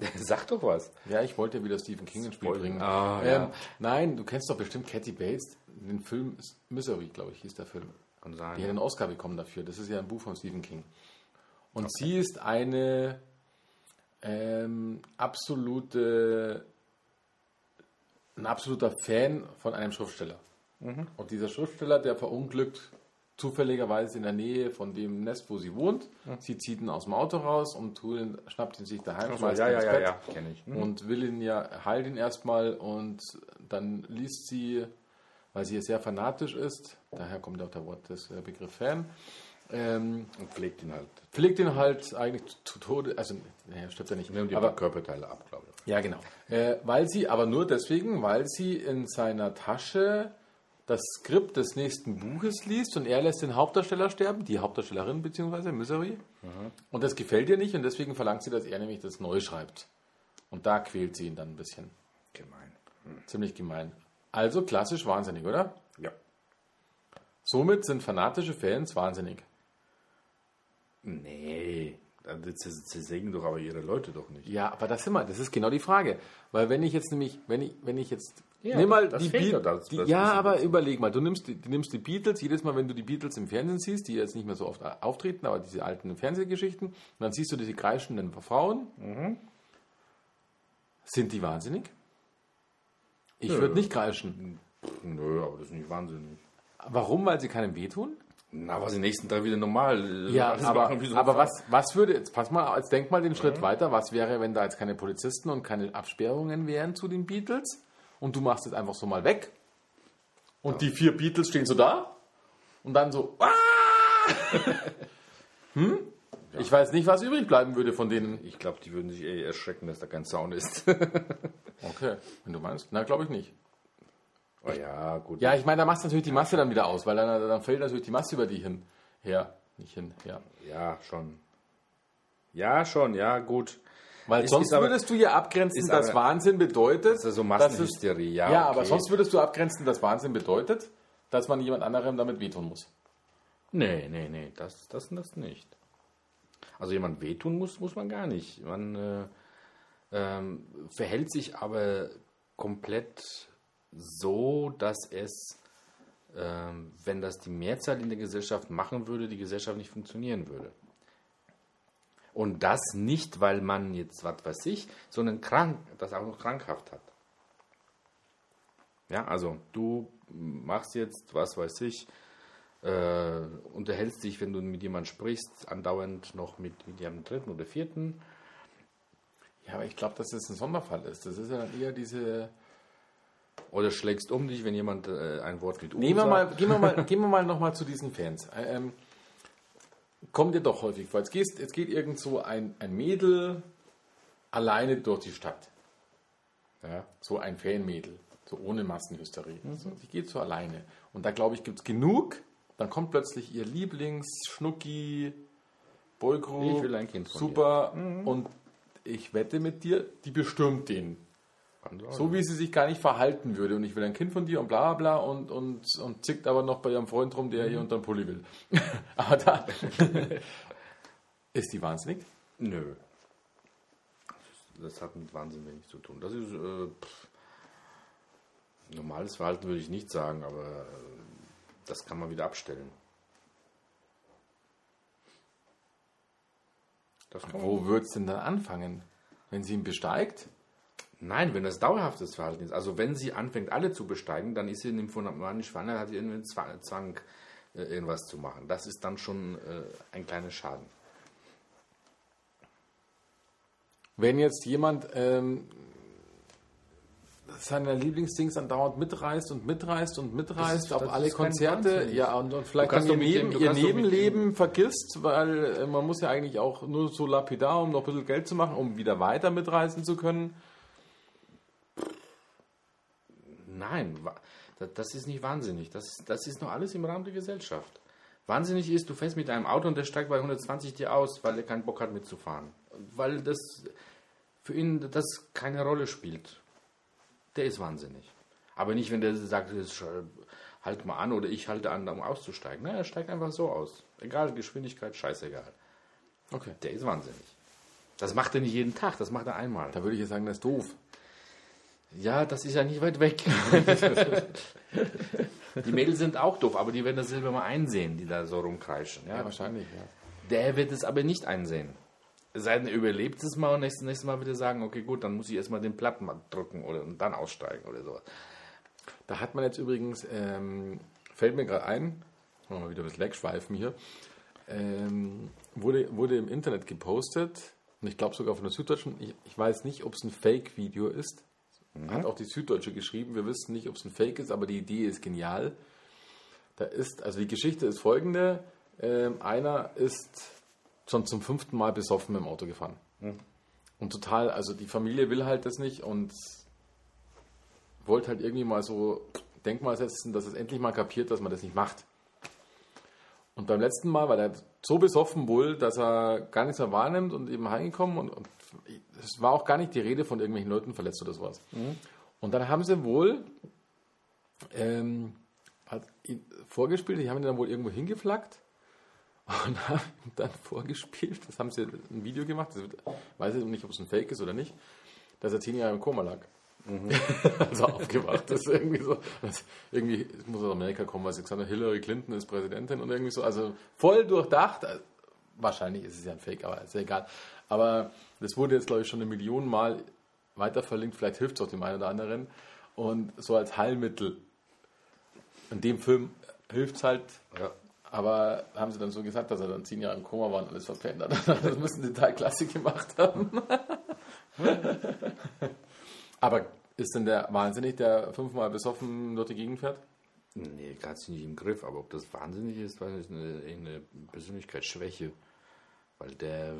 ey. Sag doch was. Ja, ich wollte ja wieder Stephen King ins Spiel Spoiler. bringen. Ah, ähm, ja. Nein, du kennst doch bestimmt Kathy Bates. Den Film ist Misery, glaube ich, hieß der Film. Kann sein. Die hat einen Oscar bekommen dafür. Das ist ja ein Buch von Stephen King. Und sie ist eine ähm, absolute, ein absoluter Fan von einem Schriftsteller. Und dieser Schriftsteller, der verunglückt zufälligerweise in der Nähe von dem Nest, wo sie wohnt. Sie zieht ihn aus dem Auto raus und ihn, schnappt ihn sich daheim, Ach so, schmeißt ja, ihn ja, ins ja, Bett ja, kenne ich. Mhm. und will ihn ja, heilt ihn erstmal und dann liest sie, weil sie sehr fanatisch ist, daher kommt auch der Wort des äh, Begriff Fan, ähm, Und pflegt ihn halt. pflegt ihn halt eigentlich zu Tode, also naja, stimmt ja nicht, Nimmt aber Körperteile ab, glaube ich. ja genau, äh, weil sie, aber nur deswegen, weil sie in seiner Tasche das Skript des nächsten Buches liest und er lässt den Hauptdarsteller sterben, die Hauptdarstellerin beziehungsweise Misery. Und das gefällt ihr nicht und deswegen verlangt sie, dass er nämlich das neu schreibt. Und da quält sie ihn dann ein bisschen. Gemein. Ziemlich gemein. Also klassisch wahnsinnig, oder? Ja. Somit sind fanatische Fans wahnsinnig. Nee, sie, sägen doch aber ihre Leute doch nicht. Ja, aber das immer, das ist genau die Frage. Weil wenn ich jetzt nämlich, wenn ich, wenn ich jetzt, Ja, nimm mal das die Beatles, ja, ja, aber überleg mal, du nimmst, die, du nimmst die Beatles, jedes Mal, wenn du die Beatles im Fernsehen siehst, die jetzt nicht mehr so oft auftreten, aber diese alten Fernsehgeschichten, und dann siehst du diese kreischenden Frauen, Mhm. sind die wahnsinnig? Ich würde nicht kreischen. Nö, aber das ist nicht wahnsinnig. Warum? Weil sie keinem wehtun? Na, was die nächsten drei wieder normal. äh, Ja, alles aber, machen so aber was, was würde, jetzt pass mal, jetzt denk mal den Schritt weiter, was wäre, wenn da jetzt keine Polizisten und keine Absperrungen wären zu den Beatles und du machst es einfach so mal weg und die vier Beatles stehen so da und dann so, ah! hm? Ich weiß nicht, was übrig bleiben würde von denen. Ich glaube, die würden sich eh erschrecken, dass da kein Sound ist. Okay, wenn du meinst. Na, glaube ich nicht. oh ja, gut. Ja, ich meine, da machst du natürlich die Masse dann wieder aus, weil dann, dann fällt natürlich die Masse über die hin. Her. Nicht hin, ja. Ja, schon. Ja, schon, ja, gut. Weil Ist- sonst ist aber- würdest du ja abgrenzen, dass aber- Wahnsinn bedeutet. Das ist so dass es- Massenhysterie, ja. Ja, okay. aber sonst würdest du abgrenzen, dass Wahnsinn bedeutet, dass man jemand anderem damit wehtun muss. Nee, nee, nee, das, das, das nicht. Also jemand wehtun muss, muss man gar nicht. Man äh, ähm, verhält sich aber komplett so, dass es, ähm, wenn das die Mehrzahl in der Gesellschaft machen würde, die Gesellschaft nicht funktionieren würde. Und das nicht, weil man jetzt, was weiß ich, sondern krank, das auch noch krankhaft hat. Ja, also du machst jetzt, was weiß ich, äh, unterhältst dich, wenn du mit jemandem sprichst, andauernd noch mit, mit jemandem dritten oder vierten. Ja, aber ich glaube, dass das ein Sonderfall ist. Das ist ja dann eher diese. Oder schlägst um dich, wenn jemand äh, ein Wort mit U Nehmen wir mal, sagt. gehen wir mal, gehen wir mal nochmal zu diesen Fans. Ähm, kommt dir doch häufig vor. Jetzt, gehst, jetzt geht irgend so ein, ein Mädel alleine durch die Stadt. Ja, so ein Fanmädel. So ohne Massenhysterie. So, die geht so alleine. Und da glaube ich, gibt es genug. Dann kommt plötzlich ihr Lieblings-Schnucki, Boygroup. Ich will ein Kind von Super. Und ich wette mit dir, die bestürmt den. So wie sie sich gar nicht verhalten würde. Und ich will ein Kind von dir und bla bla und, und, und zickt aber noch bei ihrem Freund rum, der ihr unter den Pulli will. aber da ist die wahnsinnig. Nö. Das hat mit Wahnsinn wenig zu tun. Das ist äh, pff, normales Verhalten würde ich nicht sagen, aber äh, das kann man wieder abstellen. Wo wird es denn dann anfangen? Wenn sie ihn besteigt? Nein, wenn das dauerhaftes Verhalten ist, also wenn sie anfängt, alle zu besteigen, dann ist sie nymphomanisch schwanger, hat sie irgendwie einen Zwang, Zwang äh, irgendwas zu machen. Das ist dann schon äh, ein kleiner Schaden. Wenn jetzt jemand ähm, seine Lieblingsdings dann dauernd mitreißt und mitreißt und mitreißt ist- auf alle Konzerte, ja, und, und vielleicht dann ihr, Neben, dem- ihr Nebenleben vergisst, weil äh, man muss ja eigentlich auch nur so lapidar, um noch ein bisschen Geld zu machen, um wieder weiter mitreisen zu können. Nein, das ist nicht wahnsinnig. Das, das ist noch alles im Rahmen der Gesellschaft. Wahnsinnig ist, du fährst mit einem Auto und der steigt bei 120 dir aus, weil er keinen Bock hat mitzufahren. Weil das für ihn das keine Rolle spielt. Der ist wahnsinnig. Aber nicht, wenn der sagt, "Jetzt, äh, halt mal an oder ich halte an, um auszusteigen. Nein, er steigt einfach so aus. Egal, Geschwindigkeit, scheißegal. Okay. Der ist wahnsinnig. Das macht er nicht jeden Tag, das macht er einmal. Da würde ich jetzt sagen, das ist doof. Ja, das ist ja nicht weit weg. die Mädels sind auch doof, aber die werden das selber mal einsehen, die da so rumkreischen. Ja? wahrscheinlich, ja. Der wird es aber nicht einsehen. Es sei denn, er überlebt es mal und nächstes, nächstes Mal wieder sagen, okay, gut, dann muss ich erstmal den Platten mal drücken oder und dann aussteigen oder sowas. Da hat man jetzt übrigens, ähm, fällt mir gerade ein, wollen wir mal wieder ein bisschen wegschweifen hier, ähm, wurde, wurde im Internet gepostet, und ich glaube sogar von der Süddeutschen, ich, ich weiß nicht, ob es ein Fake-Video ist, hat auch die Süddeutsche geschrieben, wir wissen nicht, ob es ein Fake ist, aber die Idee ist genial. Da ist, also die Geschichte ist folgende, ähm, einer ist schon zum fünften Mal besoffen im Auto gefahren. Und total, also die Familie will halt das nicht und wollte halt irgendwie mal so Denkmal setzen, dass es endlich mal kapiert, dass man das nicht macht. Und beim letzten Mal war der so besoffen wohl, dass er gar nichts mehr wahrnimmt und eben heimgekommen und, und es war auch gar nicht die Rede von irgendwelchen Leuten verletzt oder sowas. Und dann haben sie wohl ähm, vorgespielt, die haben ihn dann wohl irgendwo hingeflaggt und haben dann vorgespielt. Das haben sie ein Video gemacht, das weiß ich nicht, ob es ein Fake ist oder nicht, dass er zehn Jahre im Koma lag. also aufgewacht ist irgendwie so. Das, irgendwie muss aus Amerika kommen, weil sie gesagt haben, Hillary Clinton ist Präsidentin und irgendwie so. Also voll durchdacht. Also, Wahrscheinlich ist es ja ein Fake, aber ist ja egal. Aber das wurde jetzt, glaube ich, schon eine Million Mal weiter verlinkt. Vielleicht hilft es auch dem einen oder anderen. Und so als Heilmittel. In dem Film hilft es halt. Ja. Aber haben sie dann so gesagt, dass er dann zehn Jahre im Koma war und alles verpennt hat. Das müssen sie total klasse gemacht haben. Aber ist denn der wahnsinnig, der fünfmal besoffen durch die Gegend fährt? Nee, gerade nicht im Griff, aber ob das wahnsinnig ist, weil es eine, eine Persönlichkeitsschwäche. Weil der,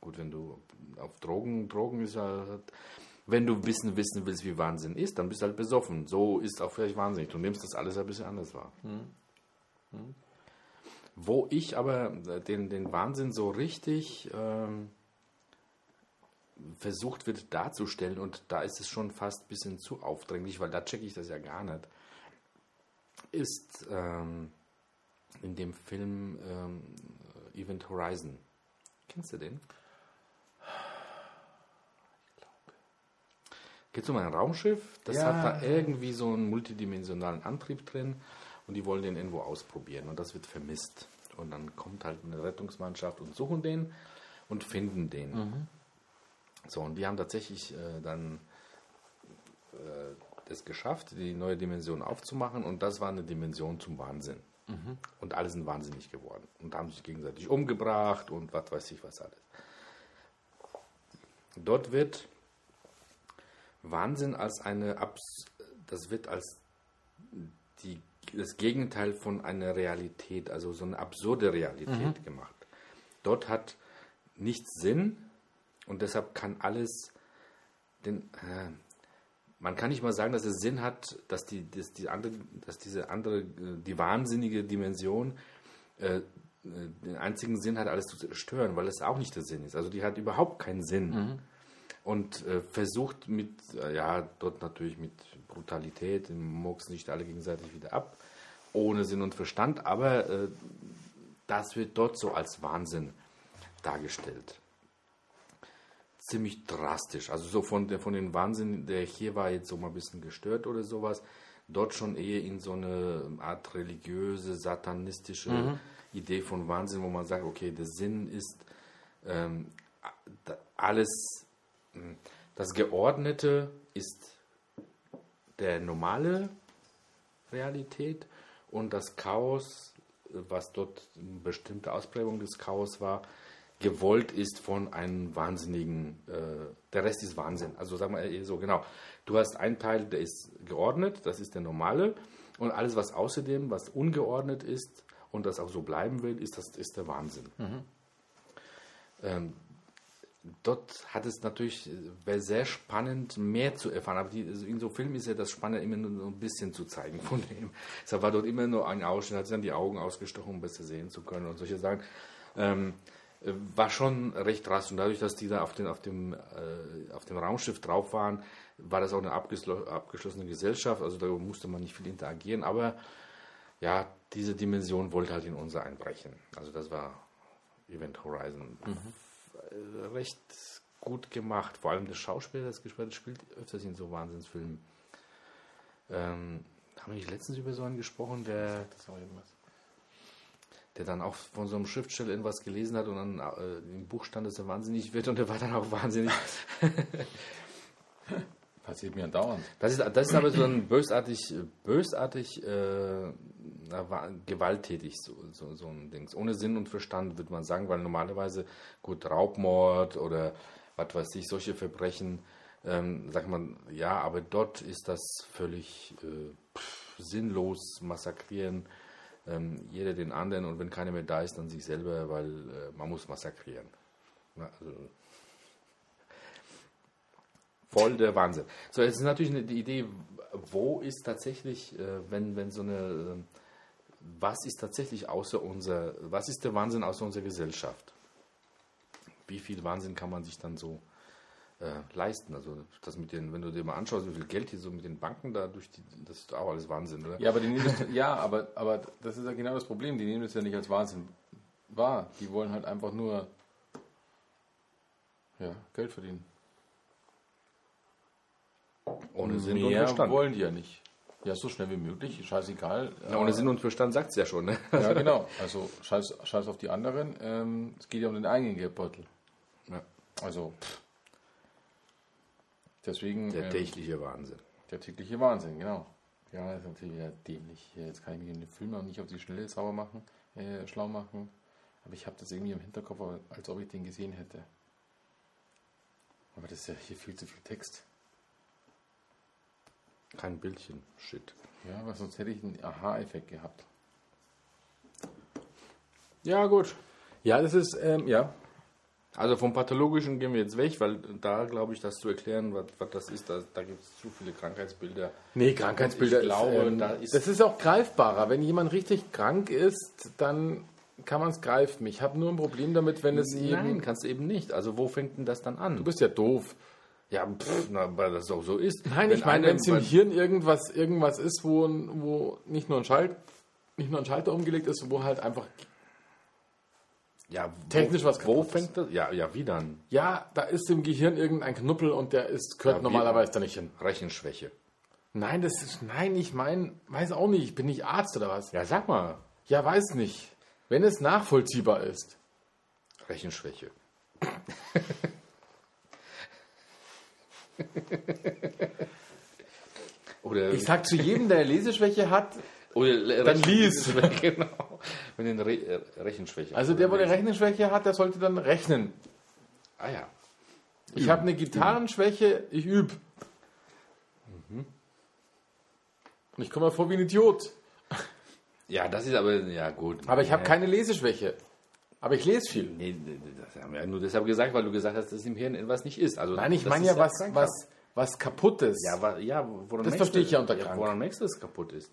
gut, wenn du auf Drogen, Drogen ist ja, wenn du wissen, wissen willst, wie Wahnsinn ist, dann bist du halt besoffen. So ist auch vielleicht wahnsinnig. Du nimmst das alles ein bisschen anders wahr. Wo ich aber den, den Wahnsinn so richtig ähm, versucht wird darzustellen, und da ist es schon fast ein bisschen zu aufdringlich, weil da checke ich das ja gar nicht, ist ähm, in dem Film ähm, Event Horizon. Kennst du den? Geht um ein Raumschiff, das Ja. hat da irgendwie so einen multidimensionalen Antrieb drin und die wollen den irgendwo ausprobieren und das wird vermisst. Und dann kommt halt eine Rettungsmannschaft und suchen den und finden den. So, und die haben tatsächlich äh, dann äh, es geschafft, die neue Dimension aufzumachen und das war eine Dimension zum Wahnsinn. Und alle sind wahnsinnig geworden und haben sich gegenseitig umgebracht und was weiß ich was alles. Dort wird Wahnsinn als eine, Abs das wird als die, das Gegenteil von einer Realität, also so eine absurde Realität gemacht. Dort hat nichts Sinn und deshalb kann alles, den, äh, man kann nicht mal sagen, dass es Sinn hat, dass, die, dass, die andere, dass diese andere, äh, die wahnsinnige Dimension äh, äh, den einzigen Sinn hat, alles zu zerstören, weil es auch nicht der Sinn ist. Also die hat überhaupt keinen Sinn. Und äh, versucht mit, äh, ja, dort natürlich mit Brutalität, murksen sich alle gegenseitig wieder ab, ohne Sinn und Verstand, aber äh, das wird dort so als Wahnsinn dargestellt ziemlich drastisch. Also so von, der, von den Wahnsinn, der hier war jetzt so mal ein bisschen gestört oder sowas, dort schon eher in so eine Art religiöse, satanistische Idee von Wahnsinn, wo man sagt, okay, der Sinn ist ähm, alles, mh, das Geordnete ist der normale Realität und das Chaos, was dort eine bestimmte Ausprägung des Chaos war, gewollt ist von einem Wahnsinnigen, äh, der Rest ist Wahnsinn. Also sagen wir eher so, genau. Du hast einen Teil, der ist geordnet, das ist der normale, und alles, was außerdem, was ungeordnet ist und das auch so bleiben will, ist, das, ist der Wahnsinn. Ähm, dort hat es natürlich, wäre sehr spannend, mehr zu erfahren. Aber die, also in so Filmen ist ja das Spannende, immer nur ein bisschen zu zeigen von dem. Deshalb war dort immer nur ein Ausschnitt, hat sich dann die Augen ausgestochen, um besser sehen zu können und solche Sachen. Ähm, äh, war schon recht drastisch. Und dadurch, dass die da auf, den, auf, dem, äh, auf dem Raumschiff drauf waren, war das auch eine abgeschlo- abgeschlossene Gesellschaft. Also da musste man nicht viel interagieren. Aber ja, diese Dimension wollte halt in unser einbrechen. Also das war Event Horizon. Äh, Recht gut gemacht. Vor allem das Schauspiel, das gespielt hat, spielt öfters in so Wahnsinnsfilmen. Ähm, haben wir nicht letztens über so einen gesprochen, der der dann auch von so einem Schriftsteller irgendwas gelesen hat und dann äh, im Buch stand, dass er wahnsinnig wird und er war dann auch wahnsinnig. Passiert mir dauernd. Das ist, das ist aber so ein bösartig, bösartig äh, gewalttätig, so, so, so ein Dings. Ohne Sinn und Verstand, würde man sagen, weil normalerweise, gut, Raubmord oder was weiß ich, solche Verbrechen, ähm, sagt man, ja, aber dort ist das völlig äh, pff, sinnlos, massakrieren ähm, jeder den anderen und wenn keiner mehr da ist, dann sich selber, weil äh, man muss massakrieren. Na, also, voll der Wahnsinn. So, jetzt ist natürlich eine, die Idee, wo ist tatsächlich, äh, wenn, wenn so eine, äh, was ist tatsächlich außer unser, was ist der Wahnsinn außer unserer Gesellschaft? Wie viel Wahnsinn kann man sich dann so äh, leisten. Also das mit den, wenn du dir mal anschaust, wie viel Geld hier so mit den Banken da durch die, das ist auch alles Wahnsinn, oder? Ja, aber die nehmen das, ja, aber, aber das ist ja genau das Problem. Die nehmen das ja nicht als Wahnsinn wahr. Die wollen halt einfach nur ja, Geld verdienen. Ohne Sinn und Mehr Verstand. wollen die ja nicht. Ja, so schnell wie möglich, scheißegal. Ja, ohne Sinn und Verstand sagt es ja schon, ne? Ja, genau. Also scheiß, scheiß auf die anderen. Ähm, es geht ja um den eigenen Geldbeutel. Ja. Also pff. deswegen Der ähm, tägliche Wahnsinn. der tägliche Wahnsinn, genau. Ja, das ist natürlich wieder dämlich. Jetzt kann ich mich in den Film noch nicht auf die Schnelle sauber machen, äh, schlau machen. Aber ich habe das irgendwie im Hinterkopf, als ob ich den gesehen hätte. Aber das ist ja hier viel zu viel Text. Kein Bildchen. Shit. Ja, aber sonst hätte ich einen Aha-Effekt gehabt. Ja, gut. Ja, das ist, ähm, ja. Also vom Pathologischen gehen wir jetzt weg, weil da glaube ich, das zu erklären, was, was das ist, da, da gibt es zu viele Krankheitsbilder. Nee, Krankheitsbilder. Ich glaube, ist, ähm, da ist- das ist auch greifbarer. Wenn jemand richtig krank ist, dann kann man es greifen. Ich habe nur ein Problem damit, wenn es Nein, eben. kannst du eben nicht. Also wo fängt denn das dann an? Du bist ja doof. Ja, pff, na, weil das auch so ist. Nein, ich meine, eine- wenn es im Hirn irgendwas, irgendwas ist, wo, wo nicht, nur ein Schalt, nicht nur ein Schalter umgelegt ist, wo halt einfach. ja, technisch wo, was Wo kaputt ist. fängt das? Ja, ja, wie dann? Ja, da ist im Gehirn irgendein Knuppel und der ist, gehört Ja, normalerweise da nicht hin. Rechenschwäche. Nein, das ist. Nein, ich meine, weiß auch nicht, ich bin nicht Arzt oder was. Ja, sag mal. Ja, weiß nicht. Wenn es nachvollziehbar ist. Rechenschwäche. Oder, Ich sag zu jedem, der Leseschwäche hat, oder dann lies. genau. Wenn den Re äh, Rechenschwäche. also der, wo eine Rechenschwäche hat, der sollte dann rechnen. Ah ja. Ich habe eine Gitarrenschwäche, ich übe. Und ich komme mir vor wie ein Idiot. Ja, das ist aber, ja gut. Aber ich habe keine Leseschwäche. Aber ich lese viel. Nee, das haben wir ja nur deshalb gesagt, weil du gesagt hast, dass im Hirn etwas nicht ist. Also, Nein, ich meine ist ja was, was, was kaputtes. Ja, wa- ja woran Das verstehe ich ja unter krank. Woran merkst du, dass es kaputt ist?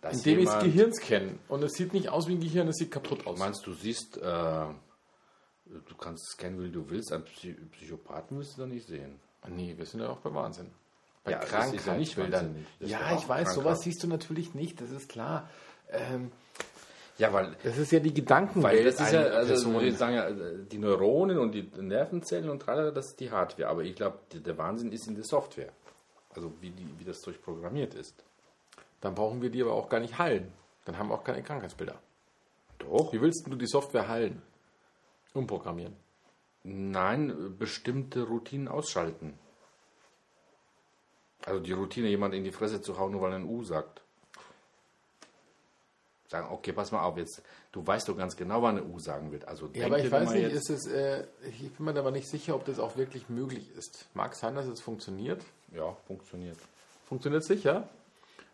Dass indem ich das Gehirn scanne. Und es sieht nicht aus wie ein Gehirn, es sieht kaputt aus. Meinst du, siehst, äh, du kannst scannen, wie du willst, einen Psy Psychopathen wirst du da nicht sehen. Nee, wir sind ja auch bei Wahnsinn. Bei Ja, das ist ja nicht Krankheitsbildern. wahnsinnig. Das Ja, ich weiß, sowas krankhaft. siehst du natürlich nicht, das ist klar. Ähm, Ja, weil, das ist ja die Gedankenwelt weil das ist ja, also Person. wir sagen ja, die Neuronen und die Nervenzellen und tralala, das ist die Hardware. Aber ich glaube, der Wahnsinn ist in der Software. Also wie, die, wie das Zeug programmiert ist. Dann brauchen wir die aber auch gar nicht heilen. Dann haben wir auch keine Krankheitsbilder. Doch. Wie willst du die Software heilen? Umprogrammieren. Nein, bestimmte Routinen ausschalten. Also die Routine, jemand in die Fresse zu hauen, nur weil er ein U sagt. Sagen, okay, pass mal auf, jetzt, du weißt doch ganz genau, wann eine U sagen wird. Also Ja, aber ich weiß nicht, ist es, äh, ich bin mir aber nicht sicher, ob das auch wirklich möglich ist. Mag sein, dass es funktioniert. Ja, funktioniert. Funktioniert sicher.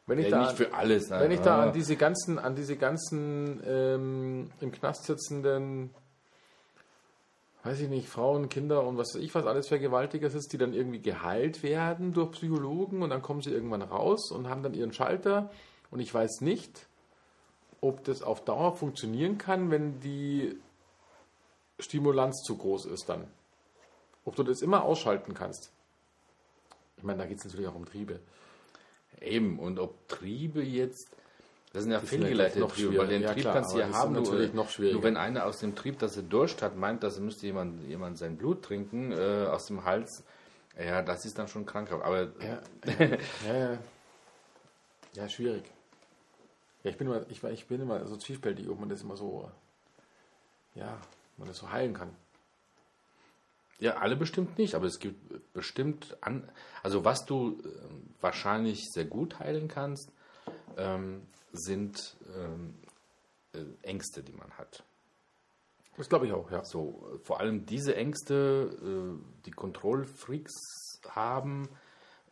Wenn ich Ja, da, nicht für alles. wenn ich da an diese ganzen, an diese ganzen ähm, im Knast sitzenden, weiß ich nicht, Frauen, Kinder und was weiß ich was alles Vergewaltiger ist, die dann irgendwie geheilt werden durch Psychologen und dann kommen sie irgendwann raus und haben dann ihren Schalter und ich weiß nicht, ob das auf Dauer funktionieren kann, wenn die Stimulanz zu groß ist dann. Ob du das immer ausschalten kannst. Ich meine, da geht es natürlich auch um Triebe. Eben, und ob Triebe jetzt, das sind ja ja fehlgeleitete noch Triebe, weil den Ja, Trieb klar, kannst du ja haben, sind nur, natürlich noch schwieriger. nur wenn einer aus dem Trieb, dass er Durst hat, meint, dass müsste jemand, jemand sein Blut trinken äh, aus dem Hals, ja, das ist dann schon krankhaft. Aber Ja, ja, ja. ja, schwierig. Ja, ich bin immer, ich, ich bin immer so zwiespältig, ob man das immer so, ja, man das so heilen kann. Ja, alle bestimmt nicht, aber es gibt bestimmt an, also was du ähm, wahrscheinlich sehr gut heilen kannst, ähm, sind ähm, äh, Ängste, die man hat. Das glaube ich auch, ja. So, vor allem diese Ängste, äh, die Kontrollfreaks haben,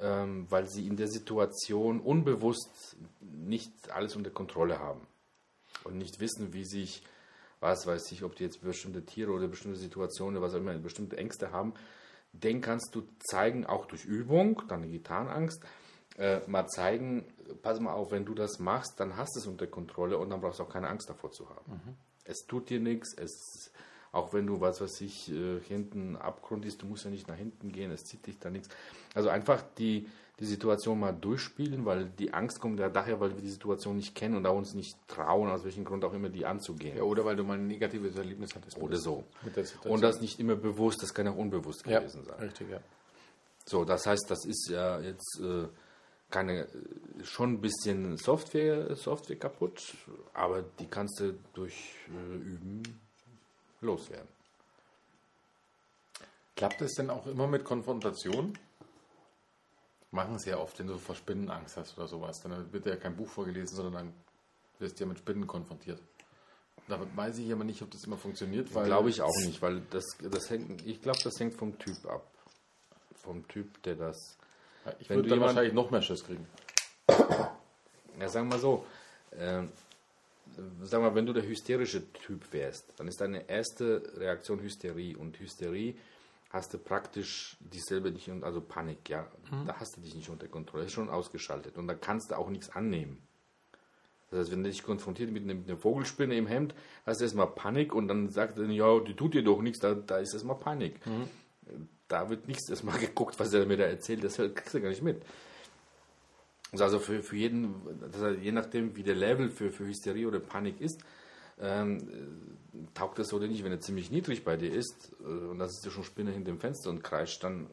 ähm, weil sie in der Situation unbewusst nicht alles unter Kontrolle haben und nicht wissen, wie sich, was weiß ich, ob die jetzt bestimmte Tiere oder bestimmte Situationen oder was auch immer, bestimmte Ängste haben, den kannst du zeigen, auch durch Übung, die Gitarrenangst, äh, mal zeigen, pass mal auf, wenn du das machst, dann hast du es unter Kontrolle und dann brauchst du auch keine Angst davor zu haben. Es tut dir nichts, es Auch wenn du, was weiß ich, äh, hinten Abgrund ist, du musst ja nicht nach hinten gehen, es zieht dich da nichts. Also einfach die, die Situation mal durchspielen, weil die Angst kommt ja daher, weil wir die Situation nicht kennen und da uns nicht trauen, aus welchem Grund auch immer, die anzugehen. Ja, oder weil du mal ein negatives Erlebnis hattest. Oder so. Und das nicht immer bewusst, das kann auch unbewusst ja, gewesen sein. richtig, ja. So, das heißt, das ist ja jetzt äh, keine, schon ein bisschen Software, Software kaputt, aber die kannst du durch äh, Üben loswerden. Klappt es denn auch immer mit Konfrontation? Machen sie ja oft, wenn du vor Spinnen Angst hast oder sowas. Dann wird ja kein Buch vorgelesen, sondern dann wirst du ja mit Spinnen konfrontiert. Da weiß ich aber nicht, ob das immer funktioniert. Glaube ich auch nicht, weil das, das hängt, ich glaube, das hängt vom Typ ab. Vom Typ, der das. Ja, Ich würde dann jemand- wahrscheinlich noch mehr Schiss kriegen. Ja, sagen wir mal so, ähm, wir mal, wenn du der hysterische Typ wärst, dann ist deine erste Reaktion Hysterie. Und Hysterie hast du praktisch dich selber nicht, also Panik, ja, da hast du dich nicht unter Kontrolle, ist schon ausgeschaltet. Und da kannst du auch nichts annehmen. Das heißt, wenn du dich konfrontiert mit einer, mit einer Vogelspinne im Hemd, hast du erstmal Panik. Und dann sagt er, ja, die tut dir doch nichts, da, da ist erstmal Panik. Da wird nichts erstmal geguckt, was er mir da erzählt, das kriegst du gar nicht mit. Also für, für jeden, heißt, je nachdem wie der Level für, für Hysterie oder Panik ist, ähm, äh, taugt das oder nicht. Wenn er ziemlich niedrig bei dir ist äh, und das ist ja schon Spinne hinter dem Fenster und kreischt, dann,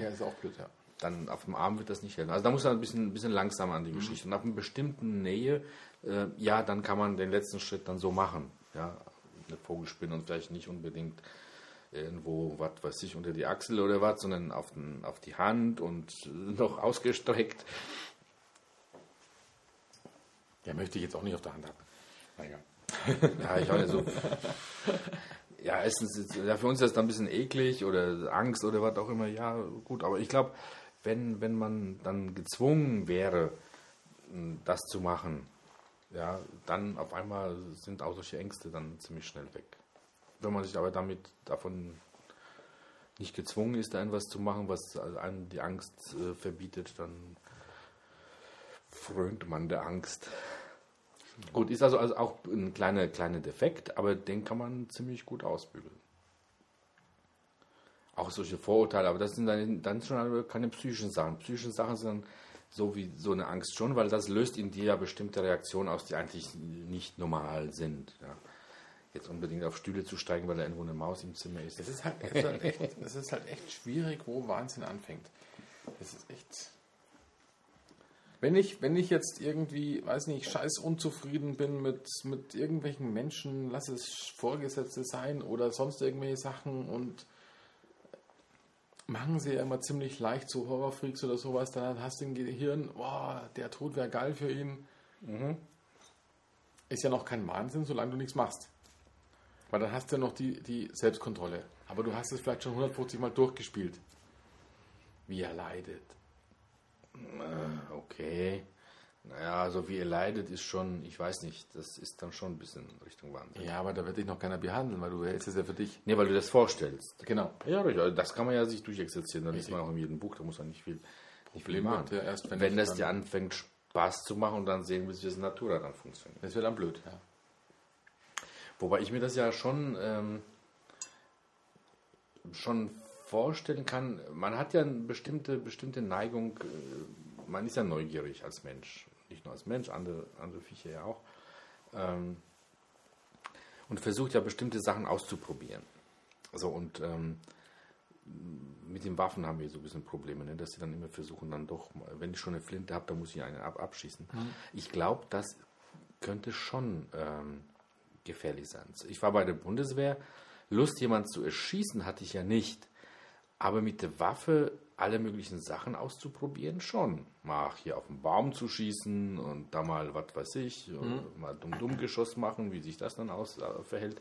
Ja, ist auch blöd, ja. dann auf dem Arm wird das nicht helfen. Also da muss man ein bisschen, ein bisschen langsamer an die Mhm. Geschichte. Und ab einer bestimmten Nähe, äh, ja, dann kann man den letzten Schritt dann so machen. Ja, eine Vogelspinne und vielleicht nicht unbedingt irgendwo, was weiß ich, unter die Achsel oder was, sondern auf, den, auf die Hand und noch ausgestreckt. Ja, möchte ich jetzt auch nicht auf der Hand haben. Naja. Ja, ich meine, so. Ja, erstens, ist- ja, für uns ist das dann ein bisschen eklig oder Angst oder was auch immer. Ja, gut, aber ich glaube, wenn, wenn man dann gezwungen wäre, m, das zu machen, ja, dann auf einmal sind auch solche Ängste dann ziemlich schnell weg. Wenn man sich aber damit davon nicht gezwungen ist, da etwas zu machen, was einem die Angst äh, verbietet, dann frönt man der Angst. Gut, ist also, also auch ein kleiner, kleiner Defekt, aber den kann man ziemlich gut ausbügeln. Auch solche Vorurteile, aber das sind dann, dann schon keine psychischen Sachen. Psychische Sachen sind dann so wie so eine Angst schon, weil das löst in dir ja bestimmte Reaktionen aus, die eigentlich nicht normal sind. Ja. Jetzt unbedingt auf Stühle zu steigen, weil da irgendwo eine Maus im Zimmer ist. Es ist halt, es ist halt, echt, es ist halt echt schwierig, wo Wahnsinn anfängt. Es ist echt. Wenn ich, wenn ich jetzt irgendwie, weiß nicht, scheiß unzufrieden bin mit, mit irgendwelchen Menschen, lass es Vorgesetzte sein oder sonst irgendwelche Sachen und machen sie ja immer ziemlich leicht so Horrorfreaks oder sowas, dann hast du im Gehirn, boah, der Tod wäre geil für ihn. Ist ja noch kein Wahnsinn, solange du nichts machst. Weil dann hast du ja noch die, die Selbstkontrolle. Aber du hast es vielleicht schon 150 Mal durchgespielt. Wie er leidet. Okay. Naja, also wie ihr leidet, ist schon, ich weiß nicht, das ist dann schon ein bisschen Richtung Wahnsinn. Ja, aber da wird dich noch keiner behandeln, weil du hältst es ja für dich. Nee, weil du das vorstellst. Genau. Ja. Also das kann man ja sich durchexerzieren. Da liest man auch in jedem Buch, da muss man nicht viel, nicht viel machen. ja erst, wenn wenn das dann- dir anfängt, Spaß zu machen und dann sehen, wie es Natura dann funktioniert. Das wird dann blöd, ja. Wobei ich mir das ja schon, ähm, schon vorstellen kann. Man hat ja eine bestimmte, bestimmte Neigung, äh, man ist ja neugierig als Mensch. Nicht nur als Mensch, andere, andere Viecher ja auch. Ähm, und versucht ja bestimmte Sachen auszuprobieren. So und ähm, mit den Waffen haben wir so ein bisschen Probleme, ne? dass sie dann immer versuchen, dann doch, wenn ich schon eine Flinte habe, dann muss ich eine ab abschießen. Ich glaube, das könnte schon ähm, gefährlich sein. Ich war bei der Bundeswehr, Lust, jemanden zu erschießen, hatte ich ja nicht. Aber mit der Waffe alle möglichen Sachen auszuprobieren, schon. Mal hier auf den Baum zu schießen und da mal, was weiß ich, mal dumm-dumm Geschoss machen, wie sich das dann aus, äh, verhält.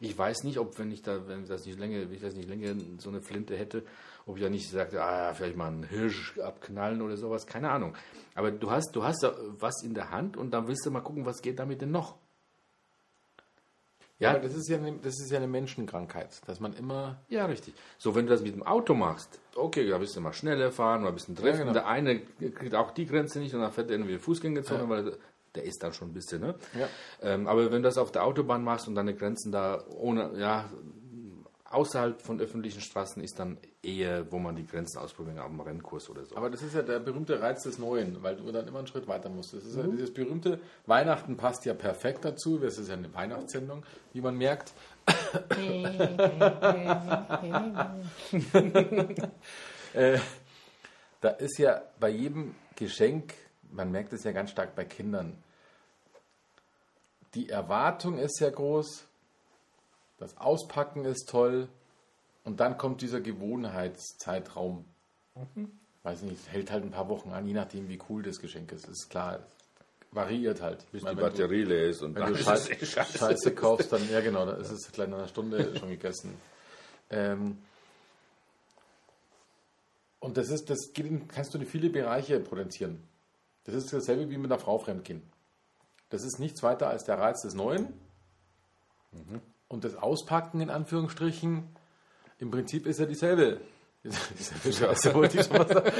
Ich weiß nicht, ob wenn ich da, wenn ich das nicht länger, wenn ich das nicht länger so eine Flinte hätte, ob ich da nicht sagte, ah ja, vielleicht mal einen Hirsch abknallen oder sowas, keine Ahnung. Aber du hast, du hast da was in der Hand und dann willst du mal gucken, was geht damit denn noch. Ja, aber das ist ja, eine, das ist ja eine Menschenkrankheit, dass man immer. Ja, richtig. So, wenn du das mit dem Auto machst, okay, da bist du mal schneller fahren, mal ein bisschen treffen. Ja, genau. Der eine kriegt auch die Grenze nicht und dann fährt er irgendwie Fußgängerzone, weil der ist dann schon ein bisschen, ne? Ja. Ähm, aber wenn du das auf der Autobahn machst und deine Grenzen da ohne, ja, außerhalb von öffentlichen Straßen ist dann eher, wo man die Grenzen ausprobieren, auf dem Rennkurs oder so. Aber das ist ja der berühmte Reiz des Neuen, weil du dann immer einen Schritt weiter musst. Das ist ja dieses berühmte Weihnachten passt ja perfekt dazu. Das ist ja eine Weihnachtssendung, wie man merkt. äh, da ist ja bei jedem Geschenk, man merkt es ja ganz stark bei Kindern, die Erwartung ist ja groß, das Auspacken ist toll und dann kommt dieser Gewohnheitszeitraum. Weiß nicht, es hält halt ein paar Wochen an, je nachdem, wie cool das Geschenk ist. Ist klar, variiert halt. bis Ich meine, die wenn du- Batterie leer ist und wenn dann du Scheiße, eh scheiße. Scheiße kaufst, dann, ja genau, dann ist es gleich nach einer Stunde schon gegessen. Ähm, und das ist, das geht in, kannst du in viele Bereiche potenzieren. Das ist dasselbe wie mit einer Frau fremdgehen. Das ist nichts weiter als der Reiz des Neuen und das Auspacken in Anführungsstrichen. Im Prinzip ist ja dieselbe. Dieselbe Scheiße, wollte ich schon mal sagen.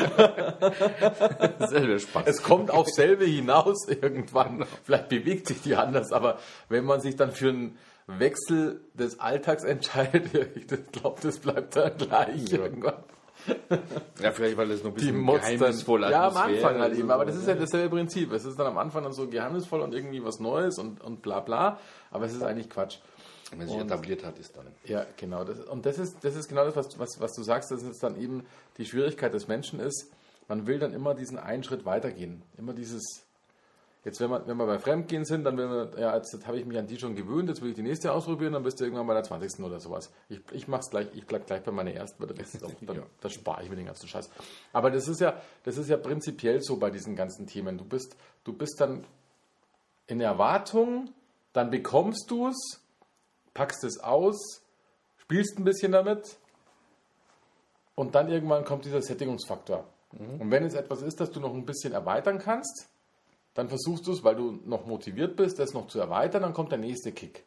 Selber Spaß. Es kommt auf selbe hinaus irgendwann. Vielleicht bewegt sich die anders, aber wenn man sich dann für einen Wechsel des Alltags entscheidet, ich glaube, das bleibt dann gleich irgendwann. Ja, vielleicht, weil es noch ein Die bisschen Motz geheimnisvoll dann, Ja, am Anfang halt eben, aber das ist ja dasselbe Prinzip. Es ist dann am Anfang dann so geheimnisvoll und irgendwie was Neues und, und bla bla, aber es ist eigentlich Quatsch. Wenn sich Und- etabliert hat, ist dann. Ja, genau. Das, und das ist, das ist genau das, was, was, was du sagst, dass es dann eben die Schwierigkeit des Menschen ist. Man will dann immer diesen einen Schritt weitergehen. Immer dieses, jetzt wenn, man, wenn wir bei Fremdgehen sind, dann will man, ja, jetzt, habe ich mich an die schon gewöhnt, jetzt will ich die nächste ausprobieren, dann bist du irgendwann bei der 20. oder sowas. Ich, ich mache es gleich, ich bleib gleich bei meiner ersten, das, ist auch, dann, Ja. das spare ich mir den ganzen Scheiß. Aber das ist ja, das ist ja prinzipiell so bei diesen ganzen Themen. Du bist, du bist dann in Erwartung, dann bekommst du es, packst es aus, spielst ein bisschen damit und dann irgendwann kommt dieser Sättigungsfaktor. Und wenn es etwas ist, das du noch ein bisschen erweitern kannst, dann versuchst du es, weil du noch motiviert bist, das noch zu erweitern, dann kommt der nächste Kick.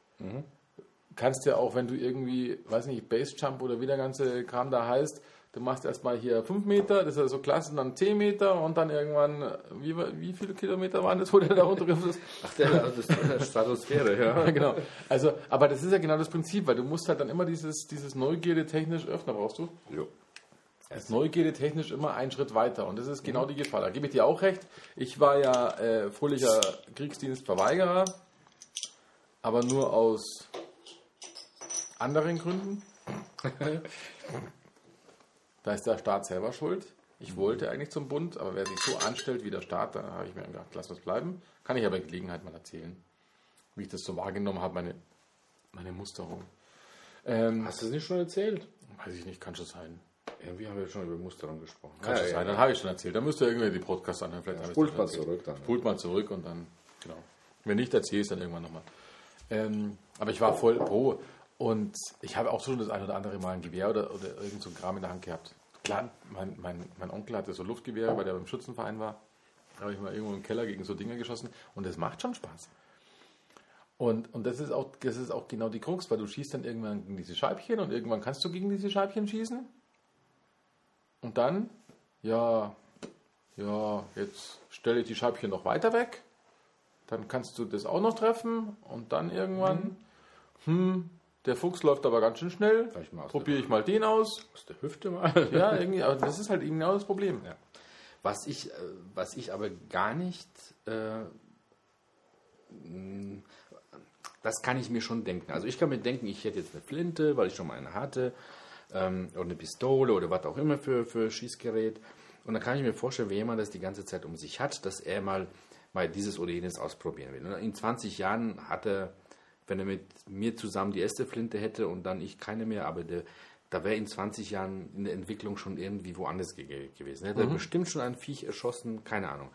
Kannst ja auch, wenn du irgendwie, weiß nicht, Basejump oder wie der ganze Kram da heißt, du machst erstmal hier 5 Meter, das ist ja so klasse, und dann 10 Meter und dann irgendwann, wie, wie viele Kilometer waren das, wo der da runtergriff ist? Ach, der, das ist der Stratosphäre, ja. Genau. Also, aber das ist ja genau das Prinzip, weil du musst halt dann immer dieses, dieses Neugierde technisch öffnen, brauchst du? Jo. Das Neugierde technisch immer einen Schritt weiter. Und das ist genau die Gefahr. Da gebe ich dir auch recht. Ich war ja äh, fröhlicher Kriegsdienstverweigerer, aber nur aus anderen Gründen. da ist der Staat selber schuld. Ich wollte eigentlich zum Bund, aber wer sich so anstellt wie der Staat, da habe ich mir gedacht, lass was bleiben. Kann ich aber Gelegenheit mal erzählen, wie ich das so wahrgenommen habe, meine, meine Musterung. Ähm, Hast du es nicht schon erzählt? weiß ich nicht, kann schon sein. Irgendwie haben wir schon über Musterung gesprochen. Kann schon sein, dann habe ich schon erzählt. Dann müsst ihr irgendwie die Podcasts anhören. Vielleicht ich spult das mal zurück dann. Spult mal zurück und dann, genau. Wenn nicht, erzähle ich es dann irgendwann nochmal. Ähm, aber ich war voll pro und ich habe auch schon das ein oder andere Mal ein Gewehr oder, oder irgend so ein Kram in der Hand gehabt. Klar, mein, mein, mein Onkel hatte so Luftgewehre, weil der beim Schützenverein war. Da habe ich mal irgendwo im Keller gegen so Dinger geschossen und das macht schon Spaß. Und, und das, ist auch, das ist auch genau die Krux, weil du schießt dann irgendwann gegen diese Scheibchen und irgendwann kannst du gegen diese Scheibchen schießen. Und dann, ja, ja, jetzt stelle ich die Scheibchen noch weiter weg. Dann kannst du das auch noch treffen und dann irgendwann, hm, der Fuchs läuft aber ganz schön schnell. Probiere ich mal den aus. Aus der Hüfte mal. Ja, irgendwie, aber das ist halt genau das Problem. Ja. Was ich, äh, was ich aber gar nicht, äh, mh, das kann ich mir schon denken. Also ich kann mir denken, ich hätte jetzt eine Flinte, weil ich schon mal eine hatte, ähm, oder eine Pistole oder was auch immer für, für Schießgerät. Und dann kann ich mir vorstellen, wenn jemand das die ganze Zeit um sich hat, dass er mal, mal dieses oder jenes ausprobieren will. Und in 20 Jahren hat er, wenn er mit mir zusammen die erste Flinte hätte und dann ich keine mehr, aber der, da wäre in 20 Jahren in der Entwicklung schon irgendwie woanders ge gewesen. Hätte er bestimmt schon ein Viech erschossen, keine Ahnung.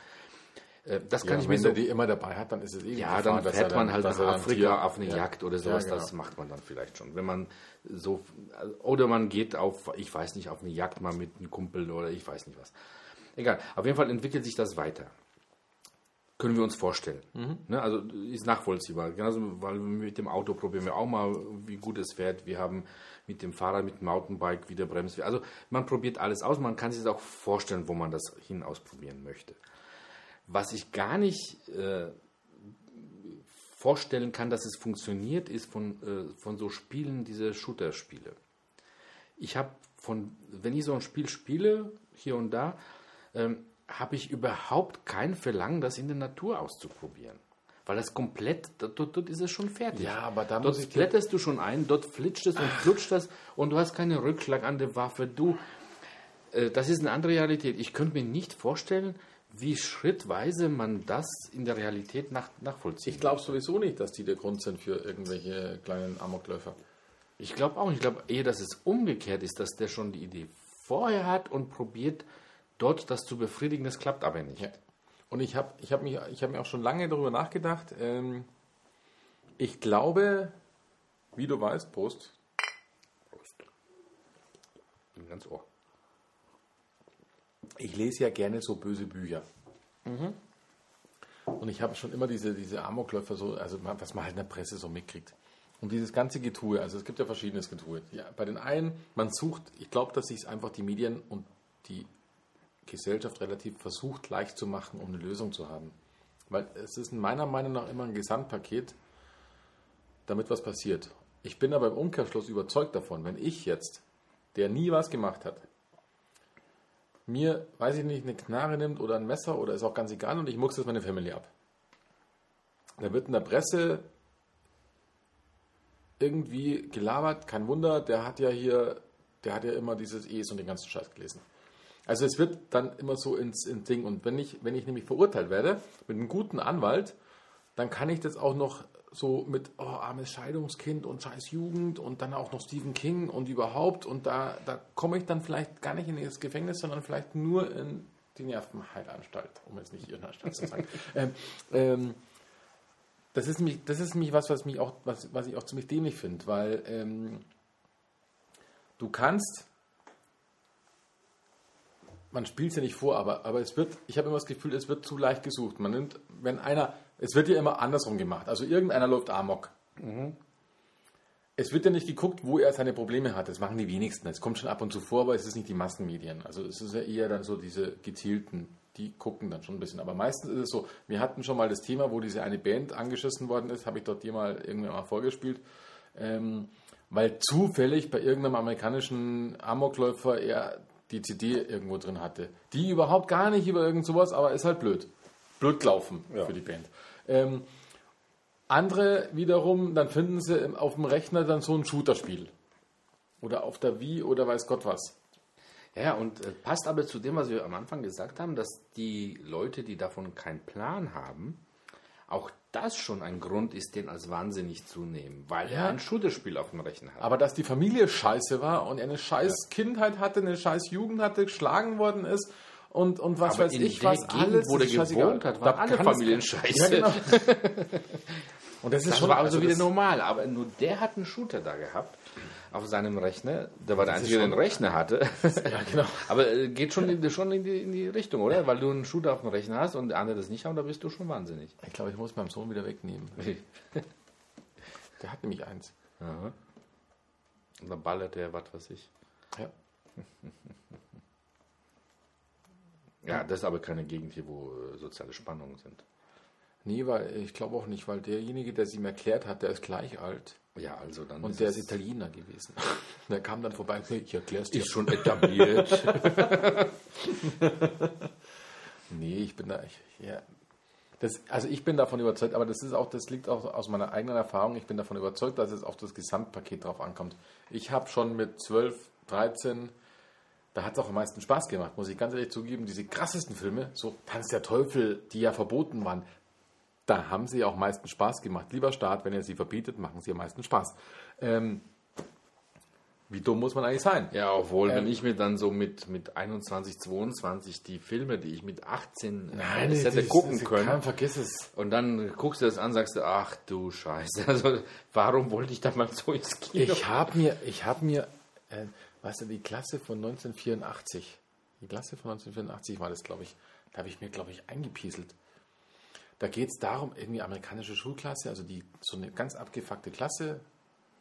Äh, Das kann Ja, ich mir wenn so er die immer dabei hat, dann ist es eh ja, Gefahr, dann fährt man halt nach Afrika auf eine ja. Jagd oder sowas, Ja, genau. das macht man dann vielleicht schon. Wenn man so, oder man geht auf, ich weiß nicht, auf eine Jagd mal mit einem Kumpel oder ich weiß nicht was. Egal, auf jeden Fall entwickelt sich das weiter. Können wir uns vorstellen. Mhm. Ne, also ist nachvollziehbar. Genauso, weil mit dem Auto probieren wir auch mal, wie gut es fährt. Wir haben mit dem Fahrrad, mit dem Mountainbike wieder Bremse. Also man probiert alles aus. Man kann sich auch vorstellen, wo man das hin ausprobieren möchte. Was ich gar nicht äh, vorstellen kann, dass es funktioniert, ist von, äh, von so Spielen, diese Shooter-Spiele. ich habe von, wenn ich so ein Spiel spiele, hier und da, ähm, habe ich überhaupt kein Verlangen, das in der Natur auszuprobieren. Weil das komplett, dort, dort ist es schon fertig. Ja, aber da dort blätterst du schon ein, dort flitscht es und flutscht das und du hast keinen Rückschlag an der Waffe. Du, äh, das ist eine andere Realität. Ich könnte mir nicht vorstellen, wie schrittweise man das in der Realität nach, nachvollzieht. Ich glaube sowieso nicht, dass die der Grund sind für irgendwelche kleinen Amokläufer. Ich glaube auch nicht. Ich glaube eher, dass es umgekehrt ist, dass der schon die Idee vorher hat und probiert, dort das zu befriedigen. Das klappt aber nicht. Ja. Und ich habe ich hab mich, ich hab mir auch schon lange darüber nachgedacht. Ähm, ich glaube, wie du weißt, Prost, Bin ganz ohr. ich lese ja gerne so böse Bücher. Und ich habe schon immer diese, diese Amokläufer so, also was man halt in der Presse so mitkriegt. Und dieses ganze Getue, also es gibt ja verschiedenes Getue. Ja, bei den einen, man sucht, ich glaube, dass sich einfach die Medien und die Gesellschaft relativ versucht, leicht zu machen, um eine Lösung zu haben. Weil es ist in meiner Meinung nach immer ein Gesamtpaket, damit was passiert. Ich bin aber im Umkehrschluss überzeugt davon, wenn ich jetzt, der nie was gemacht hat, mir, weiß ich nicht, eine Knarre nimmt oder ein Messer oder ist auch ganz egal und ich mucks das meine Family ab. Da wird in der Presse irgendwie gelabert, kein Wunder, der hat ja hier, der hat ja immer dieses Es und den ganzen Scheiß gelesen. Also es wird dann immer so ins, ins Ding und wenn ich, wenn ich nämlich verurteilt werde mit einem guten Anwalt, dann kann ich das auch noch so mit oh, armes Scheidungskind und scheiß Jugend und dann auch noch Stephen King und überhaupt und da, da komme ich dann vielleicht gar nicht in das Gefängnis, sondern vielleicht nur in die Nervenheilanstalt, um jetzt nicht Irrenanstalt zu sagen. ähm, ähm, das ist nämlich, das ist nämlich was, was mich auch, was, was ich auch ziemlich dämlich finde, weil ähm, du kannst, man spielt es ja nicht vor, aber, aber es wird, ich habe immer das Gefühl, es wird zu leicht gesucht. Man nimmt, wenn einer, es wird ja immer andersrum gemacht. Also irgendeiner läuft Amok. Es wird ja nicht geguckt, wo er seine Probleme hat. Das machen die wenigsten. Es kommt schon ab und zu vor, aber es ist nicht die Massenmedien. Also es ist ja eher dann so diese gezielten, die gucken dann schon ein bisschen. Aber meistens ist es so, wir hatten schon mal das Thema, wo diese eine Band angeschissen worden ist, habe ich dort dir mal irgendwann mal vorgespielt. Ähm, weil zufällig bei irgendeinem amerikanischen Amokläufer er die CD irgendwo drin hatte. Die überhaupt gar nicht über irgend sowas, aber ist halt blöd. Blöd gelaufen Ja. für die Band. Ähm, andere wiederum, dann finden sie auf dem Rechner dann so ein Shooter-Spiel. Oder auf der Wii oder weiß Gott was. Ja, und äh, passt aber zu dem, was wir am Anfang gesagt haben, dass die Leute, die davon keinen Plan haben, auch das schon ein Grund ist, den als wahnsinnig zu nehmen, weil Ja. er ein Shooterspiel auf dem Rechner hat. Aber dass die Familie scheiße war und er eine scheiß Kindheit hatte, eine scheiß Jugend hatte, geschlagen worden ist und, und was Aber weiß in ich, der was Gegend, alles wo der gewohnt hat, waren alle Familien Ja, scheiße. genau. und das ist Das schon war also wieder das- normal, aber nur der hat einen Shooter da gehabt auf seinem Rechner. Der war der Einzige, der einen schon- Rechner hatte. Ja, genau. Aber äh, geht schon, in, schon in, die, in die Richtung, oder? Weil du einen Shooter auf dem Rechner hast und der andere das nicht haben, da bist du schon wahnsinnig. Ich glaube, ich muss meinem Sohn wieder wegnehmen. Der hat nämlich eins. Aha. Und dann ballert der, was weiß ich. Ja. Ja, das ist aber keine Gegend hier, wo äh, soziale Spannungen sind. Nee, weil ich glaube auch nicht, weil derjenige, der sie ihm erklärt hat, der ist gleich alt. Ja, also dann Und der ist Italiener gewesen. Der kam dann vorbei und sagte, ich erklär's dir. ist schon etabliert. Nee, ich bin da. Ich, ja. das, also ich bin davon überzeugt, aber das ist auch, das liegt auch aus meiner eigenen Erfahrung. Ich bin davon überzeugt, dass es auf das Gesamtpaket drauf ankommt. Ich habe schon mit 12, 13, da hat es auch am meisten Spaß gemacht, muss ich ganz ehrlich zugeben. Diese krassesten Filme, so Tanz der Teufel, die ja verboten waren, da haben sie auch am meisten Spaß gemacht. Lieber Staat, wenn ihr sie verbietet, machen sie am meisten Spaß. Ähm, wie dumm muss man eigentlich sein? ja, obwohl, wenn Ähm, ich mir dann so mit, mit 21, 22 die Filme, die ich mit 18 Nein, das hätte gucken das- können. Kann, vergiss es. Und dann guckst du das an, sagst du, ach du Scheiße, also warum wollte ich damals so ins Kino? Ich habe mir, ich habe mir, äh, weißt du, die Klasse von 1984, die Klasse von 1984 war das, glaube ich, da habe ich mir, glaube ich, eingepieselt. Da geht es darum, irgendwie amerikanische Schulklasse, also die so eine ganz abgefuckte Klasse,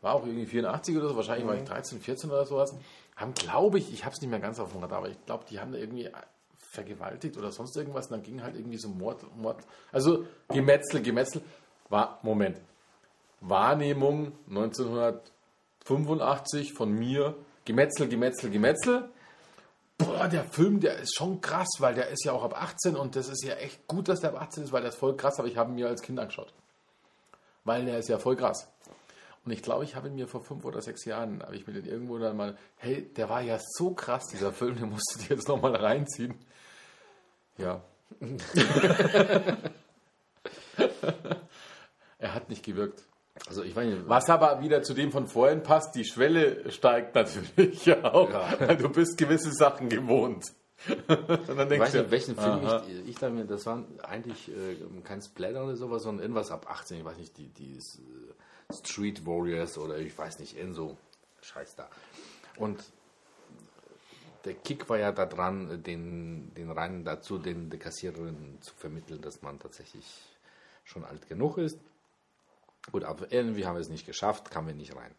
war auch irgendwie 84 oder so, wahrscheinlich war ich 13, 14 oder sowas, haben, glaube ich, ich habe es nicht mehr ganz auf dem Radar, aber ich glaube, die haben da irgendwie vergewaltigt oder sonst irgendwas und dann ging halt irgendwie so Mord, Mord, also Gemetzel, Gemetzel, war, Moment, Wahrnehmung 1985 von mir Gemetzel, Gemetzel, Gemetzel. Boah, der Film, der ist schon krass, weil der ist ja auch ab 18 und das ist ja echt gut, dass der ab 18 ist, weil der ist voll krass, aber ich habe ihn mir als Kind angeschaut. Weil der ist ja voll krass. Und ich glaube, ich habe ihn mir vor fünf oder sechs Jahren, habe ich mir den irgendwo dann mal, hey, der war ja so krass, dieser Film, den musst du dir jetzt nochmal reinziehen. Ja. er hat nicht gewirkt. Also ich meine, Was aber wieder zu dem von vorhin passt, die Schwelle steigt natürlich auch, Ja. du bist gewisse Sachen gewohnt. Und dann ich denkst weiß du, nicht, welchen Film aha. ich, ich dachte mir, das war eigentlich äh, kein Splatter oder sowas, sondern irgendwas ab 18, ich weiß nicht, die, die Street Warriors oder ich weiß nicht, Enso, Scheiß da. Und der Kick war ja da dran, den, den rein dazu, den der Kassiererin zu vermitteln, dass man tatsächlich schon alt genug ist. Gut, aber irgendwie haben wir es nicht geschafft, kamen wir nicht rein.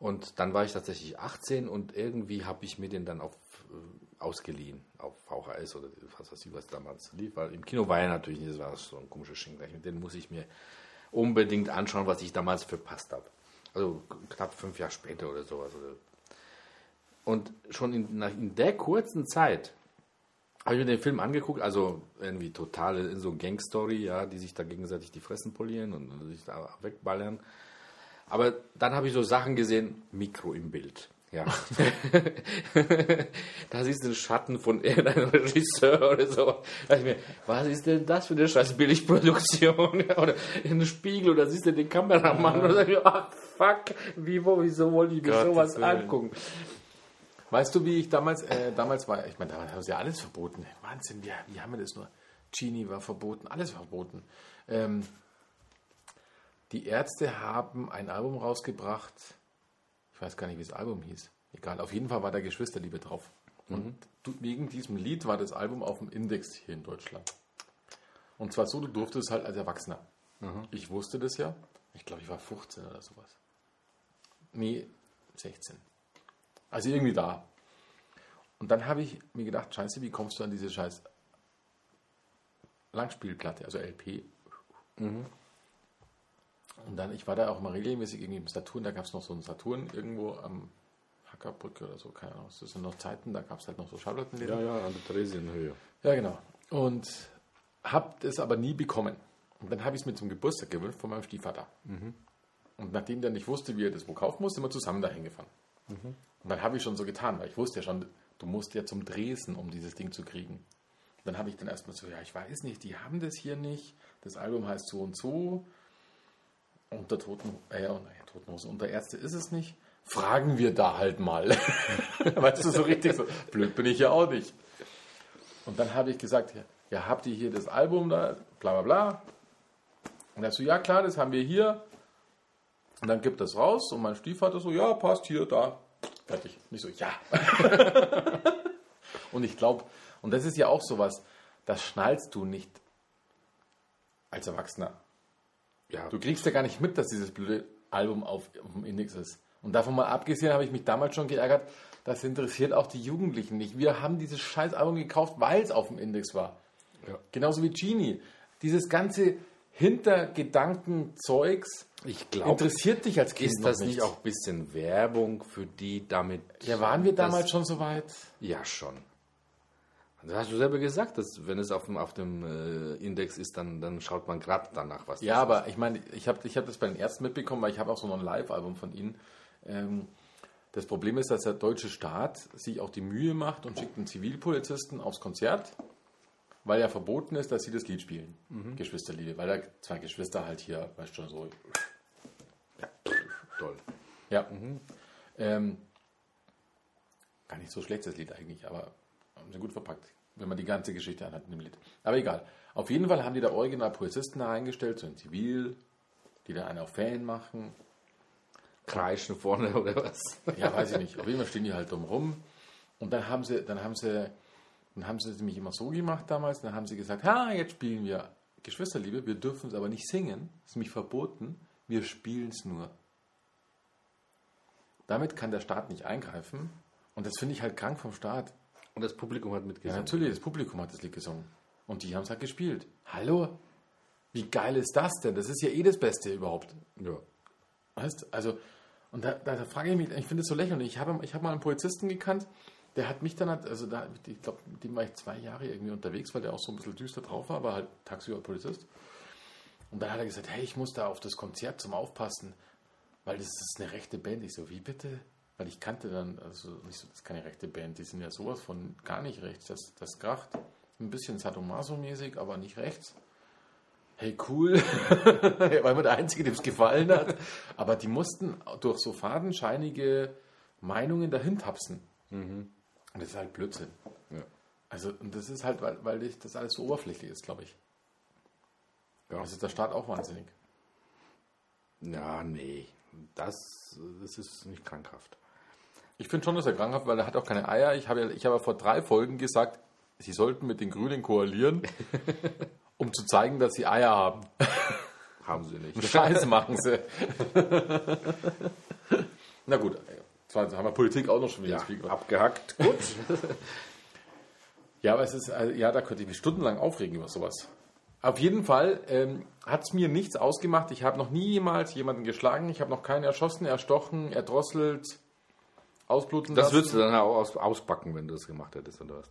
Und dann war ich tatsächlich 18 und irgendwie habe ich mir den dann auf, äh, ausgeliehen, auf VHS oder was weiß ich, was damals lief. Weil im Kino war er natürlich nicht, das war so ein komischer Schinken. Den muss ich mir unbedingt anschauen, was ich damals verpasst habe. Also knapp fünf Jahre später oder sowas. Und schon in, in der kurzen Zeit habe ich mir den Film angeguckt, also irgendwie totale in so Gang-Story, ja, die sich da gegenseitig die Fressen polieren und, sich da wegballern. Aber dann habe ich so Sachen gesehen, Mikro im Bild. Ja. da siehst du den Schatten von irgendeinem Regisseur oder so. Da ich mir, was ist denn das für eine scheiß Billigproduktion? Ja, oder in den Spiegel oder siehst du den Kameramann oder sag ich, ach fuck, wie, wo, wieso wollte ich mir Gottes sowas Willen. Weißt du, wie ich damals, äh, damals war, ich meine, damals haben sie ja alles verboten. Wahnsinn, wie, wie haben wir das nur? Genie war verboten, alles verboten. Ähm, die Ärzte haben ein Album rausgebracht, ich weiß gar nicht, wie das Album hieß. Egal, auf jeden Fall war da Geschwisterliebe drauf. Und du, wegen diesem Lied war das Album auf dem Index hier in Deutschland. Und zwar so, du durftest halt als Erwachsener. Ich wusste das ja. Ich glaube, ich war 15 oder sowas. Nee, 16. Also irgendwie da. Und dann habe ich mir gedacht, scheiße, wie kommst du an diese scheiß Langspielplatte, also LP? Und dann, ich war da auch mal regelmäßig irgendwie im Saturn, da gab es noch so einen Saturn irgendwo am Hackerbrücke oder so, keine Ahnung. Das sind noch Zeiten, da gab es halt noch so Schallplattenläden. Ja, ja, an der Theresienhöhe. Ja, genau. Und habe das aber nie bekommen. Und dann habe ich es mir zum Geburtstag gewünscht von meinem Stiefvater. Und nachdem der nicht wusste, wie er das wo kaufen muss, sind wir zusammen dahin gefahren. Und dann habe ich schon so getan, weil ich wusste ja schon, du musst ja zum Dresden, um dieses Ding zu kriegen. Und dann habe ich dann erstmal so, ja, ich weiß nicht, die haben das hier nicht. Das Album heißt so und so. Unter Toten, äh, oh, Totenhose, unter Ärzte ist es nicht. Fragen wir da halt mal. weißt du, so richtig so. Blöd bin ich ja auch nicht. Und dann habe ich gesagt, ja, ja, habt ihr hier das Album da, bla bla bla. Und er so, ja klar, das haben wir hier. Und dann gibt das raus und mein Stiefvater so, ja, passt hier, da. Fertig. Nicht so, ja. und ich glaube, und das ist ja auch sowas, das schnallst du nicht als Erwachsener. Ja, Du kriegst ja gar nicht mit, dass dieses blöde Album auf, auf dem Index ist. Und davon mal abgesehen habe ich mich damals schon geärgert, das interessiert auch die Jugendlichen nicht. Wir haben dieses scheiß Album gekauft, weil es auf dem Index war. Ja. Genauso wie Genie. Dieses ganze Hintergedanken-Zeugs ich glaube, interessiert dich als Kind ist noch das nicht auch ein bisschen Werbung für die damit? Ja, waren wir damals schon so weit? Ja, schon. Das hast du selber gesagt, dass wenn es auf dem, auf dem äh, Index ist, dann, dann schaut man gerade danach, was Ja, aber ich meine, ich habe ich hab das bei den Ärzten mitbekommen, weil ich habe auch so noch ein Live-Album von ihnen. Ähm, das Problem ist, dass der deutsche Staat sich auch die Mühe macht und schickt einen Zivilpolizisten aufs Konzert, weil ja verboten ist, dass sie das Lied spielen. Geschwisterliebe. Weil da zwei Geschwister halt hier, weißt du schon, so. Toll. Ja. Ähm, gar nicht so schlecht das Lied eigentlich, aber haben sie gut verpackt, wenn man die ganze Geschichte anhat in dem Lied. Aber egal. Auf jeden Fall haben die da original Polizisten da reingestellt, so in Zivil, die da einen auf Fan machen. Kreischen vorne oder was? Ja, weiß ich nicht. Auf jeden Fall stehen die halt dumm rum. Und dann haben sie, dann haben sie, dann haben sie es nämlich immer so gemacht damals. Dann haben sie gesagt, ha, jetzt spielen wir Geschwisterliebe. Wir dürfen es aber nicht singen. Ist nämlich verboten. Wir spielen es nur. Damit kann der Staat nicht eingreifen. Und das finde ich halt krank vom Staat. Und das Publikum hat Ja, mitgesungen. natürlich, das Publikum hat das Lied gesungen. Und die haben es halt gespielt. Hallo? Wie geil ist das denn? Das ist ja eh das Beste überhaupt. Ja. Weißt? Also, Und da, da, da frage ich mich, ich finde es so lächerlich. Ich habe, ich habe mal einen Polizisten gekannt, der hat mich dann, halt, also da, ich glaube, mit dem war ich zwei Jahre irgendwie unterwegs, weil der auch so ein bisschen düster drauf war, aber halt tagsüber Polizist. Und dann hat er gesagt, hey, ich muss da auf das Konzert zum Aufpassen, weil das ist eine rechte Band. Ich so, wie bitte? Weil ich kannte dann, also nicht so, das ist keine rechte Band, die sind ja sowas von gar nicht rechts, das, das kracht. Ein bisschen Sadomaso-mäßig, aber nicht rechts. Hey, cool, weil man der Einzige, dem es gefallen hat. Aber die mussten durch so fadenscheinige Meinungen dahin tapsen. Und das ist halt Blödsinn. Ja. Also, und das ist halt, weil, weil ich, das alles so oberflächlich ist, glaube ich. Ja. Das ist der Staat auch wahnsinnig. Ja, nee. Das, das ist nicht krankhaft. Ich finde schon, dass er krankhaft, weil er hat auch keine Eier. Ich habe ja, ich habe ja vor drei Folgen gesagt, sie sollten mit den Grünen koalieren, um zu zeigen, dass sie Eier haben. Haben sie nicht. Scheiße machen sie. Na gut, jetzt haben wir Politik auch noch schon wieder Ja, abgehackt. Gut. Ja, aber es ist, also, ja, da könnte ich mich stundenlang aufregen über sowas. Auf jeden Fall ähm, hat es mir nichts ausgemacht. Ich habe noch niemals jemanden geschlagen. Ich habe noch keinen erschossen, erstochen, erdrosselt, ausbluten Das lassen. würdest du dann auch aus, auspacken, wenn du das gemacht hättest, oder was?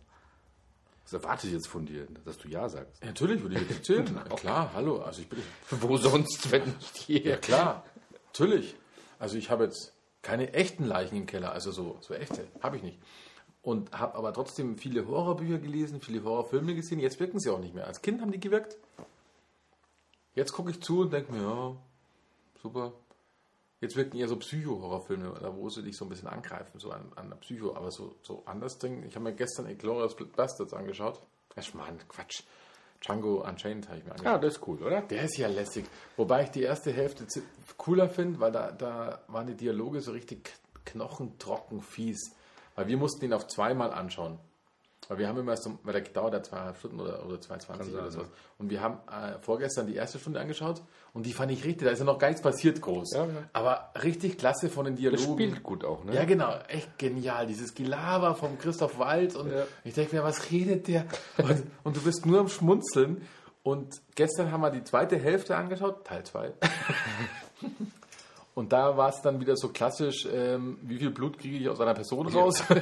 Das erwarte ich jetzt von dir, dass du Ja sagst. Ja, Natürlich würde ich jetzt erzählen. Na Klar, hallo. Also ich bin Wo sonst, wenn nicht hier? Ja klar, natürlich. Also ich habe jetzt keine echten Leichen im Keller, also so, so echte, habe ich nicht. Und habe aber trotzdem viele Horrorbücher gelesen, viele Horrorfilme gesehen. Jetzt wirken sie auch nicht mehr. Als Kind haben die gewirkt. Jetzt gucke ich zu und denke mir, ja, super. Jetzt wirken eher so Psycho-Horrorfilme, wo sie dich so ein bisschen angreifen, so an, an der Psycho. Aber so, so anders Ding. Ich habe mir gestern Inglourious Bastards angeschaut. Ach Mann, Quatsch. Django Unchained habe ich mir angeschaut. Ja, das ist cool, oder? Der ist ja lässig. Wobei ich die erste Hälfte cooler finde, weil da, da waren die Dialoge so richtig knochentrocken fies. Weil wir mussten ihn auf zweimal anschauen. Weil wir haben immer erst, weil der dauert ja zweieinhalb Stunden oder, oder 2,20 oder sowas. Und wir haben äh, vorgestern die erste Stunde angeschaut und die fand ich richtig, da ist ja noch gar nichts passiert groß. Ja, ja. Aber richtig klasse von den Das Dialogen. spielt gut auch, ne? Ja, genau, echt genial. Dieses Gelaber vom Christoph Waltz und Ja. ich denke mir, was redet der? Und, und du bist nur am Schmunzeln. Und gestern haben wir die zweite Hälfte angeschaut, Teil 2. Und da war es dann wieder so klassisch, ähm, wie viel Blut kriege ich aus einer Person raus?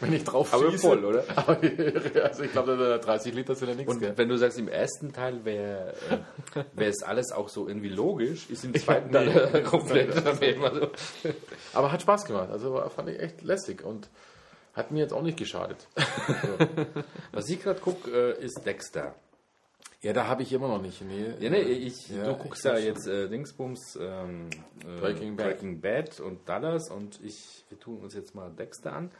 Wenn ich drauf Aber schieße. voll, oder? Aber, also ich glaube, 30 Liter sind ja nichts. Und gell? wenn du sagst, im ersten Teil wäre äh, es alles auch so irgendwie logisch, ist im zweiten. Teil komplett. dann wär immer so. Aber hat Spaß gemacht. Also fand ich echt lässig und hat mir jetzt auch nicht geschadet. Was ich gerade gucke, äh, ist Dexter. Ja, da habe ich immer noch nicht. Nee, Ja, nee, ich, Ja, du guckst ja jetzt äh, Dingsbums ähm, äh, Breaking Bad. Breaking Bad und Dallas und ich, wir tun uns jetzt mal Dexter an.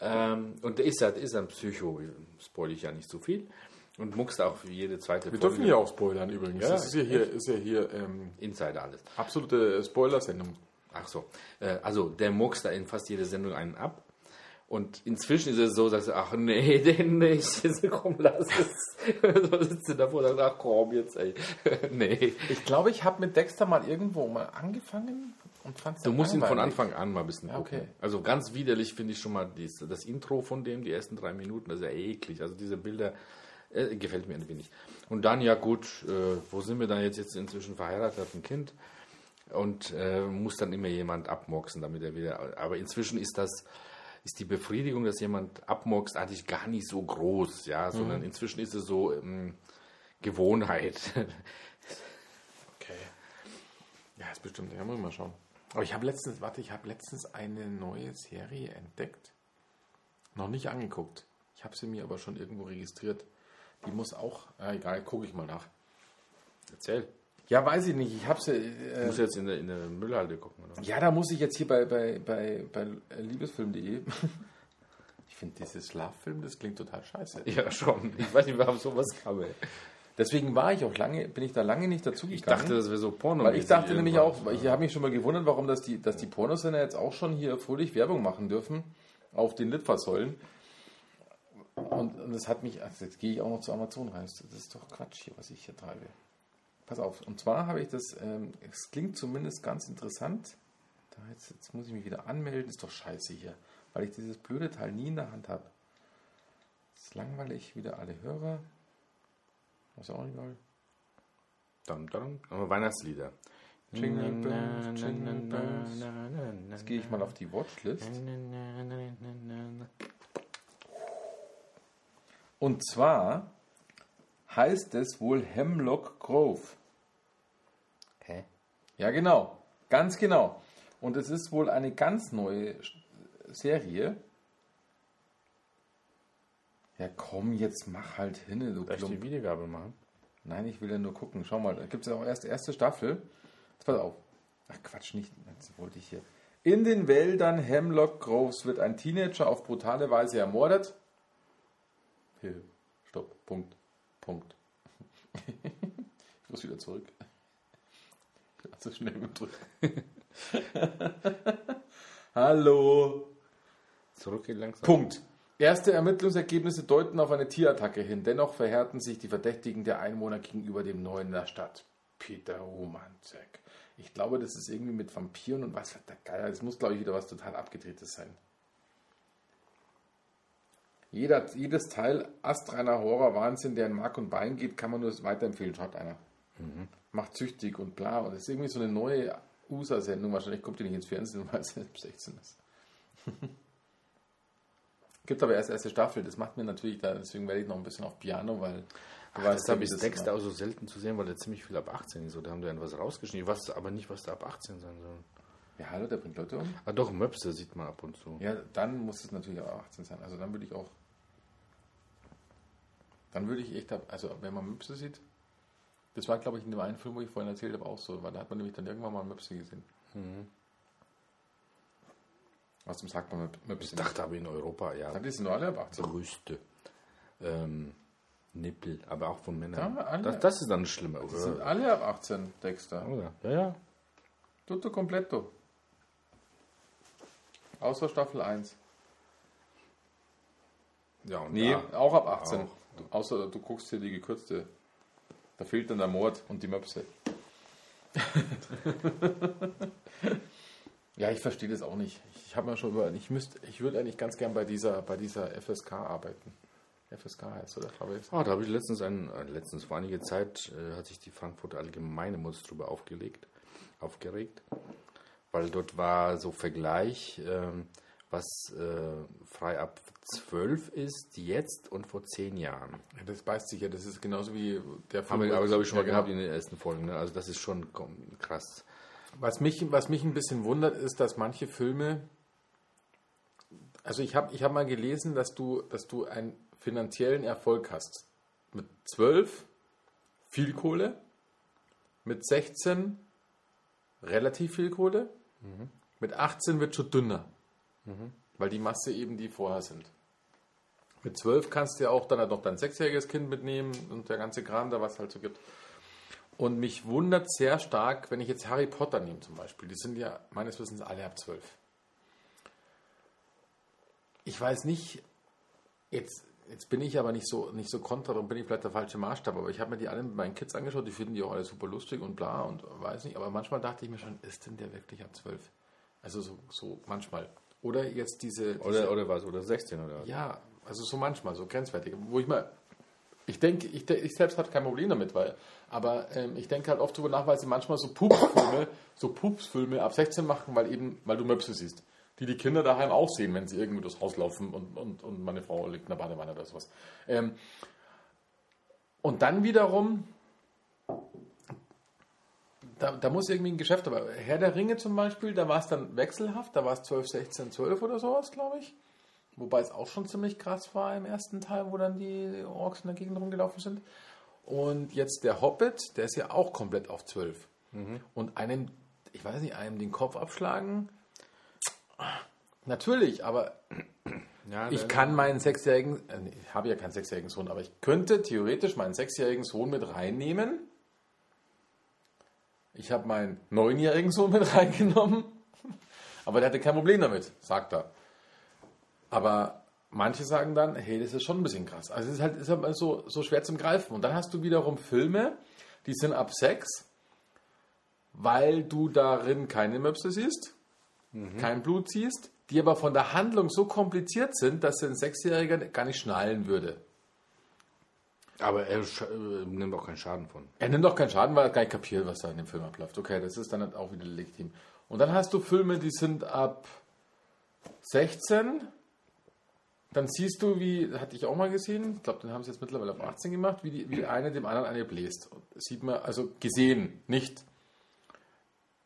Ähm, und der ist ja, ist ein Psycho, spoil ich ja nicht so viel. Und muckst auch für jede zweite Wir dürfen hier auch spoilern übrigens. Ja, das ist ja hier, ist ja hier ähm, Insider alles. absolute Spoiler-Sendung. Ach so. Äh, also der muckst da in fast jede Sendung einen ab. Und inzwischen ist es so, dass du, ach nee, den nicht. Komm, lass es. so sitzt du davor und sagst, ach komm, jetzt, ey. nee. Ich glaube, ich habe mit Dexter mal irgendwo mal angefangen und fand es Du musst ihn von Anfang an mal ein bisschen gucken. okay. Also ganz widerlich finde ich schon mal dies, das Intro von dem, die ersten drei Minuten, das ist ja eklig. Also diese Bilder äh, gefällt mir ein wenig. Und dann, ja gut, äh, wo sind wir dann jetzt, jetzt inzwischen verheiratet, hat ein Kind und äh, muss dann immer jemand abmurksen, damit er wieder. Aber inzwischen ist das ist die Befriedigung, dass jemand abmurkst, eigentlich gar nicht so groß, ja, sondern inzwischen ist es so ähm, Gewohnheit. Okay. Ja, ist bestimmt. Ja, muss ich mal schauen. Aber ich habe letztens, warte, ich habe letztens eine neue Serie entdeckt. Noch nicht angeguckt. Ich habe sie mir aber schon irgendwo registriert. Die muss auch, ah, egal, gucke ich mal nach. Erzähl. Ja, weiß ich nicht. Ich habe sie. Du Äh, musst jetzt in der, in der Müllhalde gucken, oder? Ja, da muss ich jetzt hier bei, bei, bei, bei liebesfilm.de. Ich finde dieses Schlaffilm, das klingt total scheiße. Ja, schon. Ich weiß nicht, warum sowas kam. Ey. Deswegen war ich auch lange, bin ich da lange nicht dazu Ich gegangen. dachte, das wäre so Porno. weil ich dachte nämlich auch, ich habe mich schon mal gewundert, warum das die, dass die Pornosender jetzt auch schon hier fröhlich Werbung machen dürfen auf den Litfaßsäulen. Und, und das hat mich, also jetzt gehe ich auch noch zu Amazon rein. Das ist doch Quatsch hier, was ich hier treibe. Pass auf. Und zwar habe ich das, ähm, es klingt zumindest ganz interessant. Da jetzt, jetzt muss ich mich wieder anmelden, ist doch scheiße hier, weil ich dieses blöde Teil nie in der Hand habe. Das ist langweilig, wieder alle Hörer. Was auch egal. Dann, dann, aber Weihnachtslieder. Jingle Bells, Jingle Bells. Jetzt gehe ich mal auf die Watchlist. Und zwar heißt es wohl Hemlock Grove. Hä? Ja, genau. Ganz genau. Und es ist wohl eine ganz neue Serie. Ja, komm, jetzt mach halt hin, du Darf ich die Wiedergabe machen? Nein, ich will ja nur gucken. Schau mal, da gibt es ja auch erst erste Staffel. Jetzt pass auf. Ach Quatsch, nicht. Jetzt wollte ich hier. In den Wäldern Hemlock Groves wird ein Teenager auf brutale Weise ermordet. Hilfe. Stopp. Punkt. Punkt. ich muss wieder zurück. Ich war zu schnell Drücken. Hallo. Zurückgehen langsam. Punkt. Erste Ermittlungsergebnisse deuten auf eine Tierattacke hin. Dennoch verhärten sich die Verdächtigen der Einwohner gegenüber dem Neuen in der Stadt. Peter Romanzek. Ich glaube, das ist irgendwie mit Vampiren und was der Geier. Das muss, glaube ich, wieder was total abgedrehtes sein. Jeder, jedes Teil astreiner Horror, Wahnsinn, der in Mark und Bein geht, kann man nur weiterempfehlen, schreibt einer. Macht süchtig und bla. Und das ist irgendwie so eine neue USA-Sendung. Wahrscheinlich kommt die nicht ins Fernsehen, weil es ab 16 ist. Gibt aber erst erste Staffel. Das macht mir natürlich da, deswegen werde ich noch ein bisschen auf Piano, weil du Das ja, habe ich das Dexter auch so selten zu sehen, weil er ziemlich viel ab 18 ist. Da haben die etwas rausgeschnitten. Ich weiß aber nicht, was da ab 18 sein soll. Ja, hallo, der bringt Leute um. Ah, doch, Möpse sieht man ab und zu. Ja, dann muss es natürlich auch 18 sein. Also dann würde ich auch. Dann würde ich echt, also wenn man Möpse sieht, das war glaube ich in dem einen Film, wo ich vorhin erzählt habe, auch so, weil da hat man nämlich dann irgendwann mal Möpse gesehen. Was zum sagt man Möp- Möpse? Ich dachte aber in Europa, ja, Dann sind nur alle ab 18. Brüste, ähm, Nippel, aber auch von Männern. Ja, alle. das, das ist dann schlimmer, Die sind oder? alle ab 18, Dexter. oder? Ja, ja. Tutto completo. Außer Staffel 1. Ja, und Nee, da- auch ab 18. Auch. Du, außer du guckst hier die gekürzte. Da fehlt dann der Mord und die Möpse. ja, ich verstehe das auch nicht. Ich habe mir schon über. Ich müsste, ich würde eigentlich ganz gern bei dieser, bei dieser FSK arbeiten. FSK heißt oder glaube ich. Ah, da habe ich letztens einen, äh, letztens vor einiger Zeit äh, hat sich die Frankfurter Allgemeine muss drüber aufgelegt, aufgeregt, weil dort war so Vergleich, ähm, was äh, frei ab 12 ist jetzt und vor 10 Jahren. Ja, das beißt sich ja. Das ist genauso wie der Haben wir aber, glaube ich, schon mal Ja, gehabt genau. in den ersten Folgen. Ne? Also das ist schon krass. Was mich, was mich ein bisschen wundert, ist, dass manche Filme. Also ich habe ich hab mal gelesen, dass du, dass du einen finanziellen Erfolg hast. Mit 12 viel Kohle, mit 16 relativ viel Kohle, mit 18 wird schon dünner, weil die Masse eben die vorher sind. Mit 12 kannst du ja auch dann halt noch dein sechsjähriges Kind mitnehmen und der ganze Kram da, was halt so gibt. Und mich wundert sehr stark, wenn ich jetzt Harry Potter nehme zum Beispiel. Die sind ja meines Wissens alle ab 12. Ich weiß nicht, jetzt, jetzt bin ich aber nicht so, nicht so kontra, darum bin ich vielleicht der falsche Maßstab, aber ich habe mir die alle mit meinen Kids angeschaut, die finden die auch alle super lustig und bla und weiß nicht, aber manchmal dachte ich mir schon, ist denn der wirklich ab 12? Also so, so manchmal. Oder jetzt diese, diese Oder, oder was? Oder 16 oder was? ja, also so manchmal, so grenzwertig. Wo ich mal, ich denke, ich, ich selbst hatte kein Problem damit, weil, aber ähm, ich denke halt oft drüber nach, weil sie manchmal so Pupsfilme, so Pupsfilme ab 16 machen, weil eben, weil du Möpse siehst. Die die Kinder daheim auch sehen, wenn sie irgendwo durchs Haus laufen und, und, und meine Frau liegt in der Badewanne oder sowas. Ähm, und dann wiederum, da, da muss irgendwie ein Geschäft, aber Herr der Ringe zum Beispiel, da war es dann wechselhaft, da war es 12, 16, 12 oder sowas, glaube ich. Wobei es auch schon ziemlich krass war im ersten Teil, wo dann die Orks in der Gegend rumgelaufen sind. Und jetzt der Hobbit, der ist ja auch komplett auf 12. Und einem, ich weiß nicht, einem den Kopf abschlagen. Natürlich, aber Ja, ich kann meinen sechsjährigen, äh, ich habe ja keinen sechsjährigen Sohn, aber ich könnte theoretisch meinen sechsjährigen Sohn mit reinnehmen. Ich habe meinen neunjährigen Sohn mit reingenommen, aber der hatte kein Problem damit, sagt er. Aber manche sagen dann, hey, das ist schon ein bisschen krass. Also es ist halt, ist halt so, so schwer zum Greifen. Und dann hast du wiederum Filme, die sind ab sechs, weil du darin keine Möpse siehst, kein Blut siehst, die aber von der Handlung so kompliziert sind, dass ein Sechsjähriger gar nicht schnallen würde. Aber er äh, nimmt auch keinen Schaden von. Er nimmt doch keinen Schaden, weil er gar nicht kapiert, was da in dem Film abläuft. Okay, das ist dann halt auch wieder legitim. Und dann hast du Filme, die sind ab 16. Dann siehst du, wie, hatte ich auch mal gesehen, ich glaube, den haben sie jetzt mittlerweile auf 18 gemacht, wie, die, wie eine dem anderen eine bläst. Und sieht man, also gesehen, nicht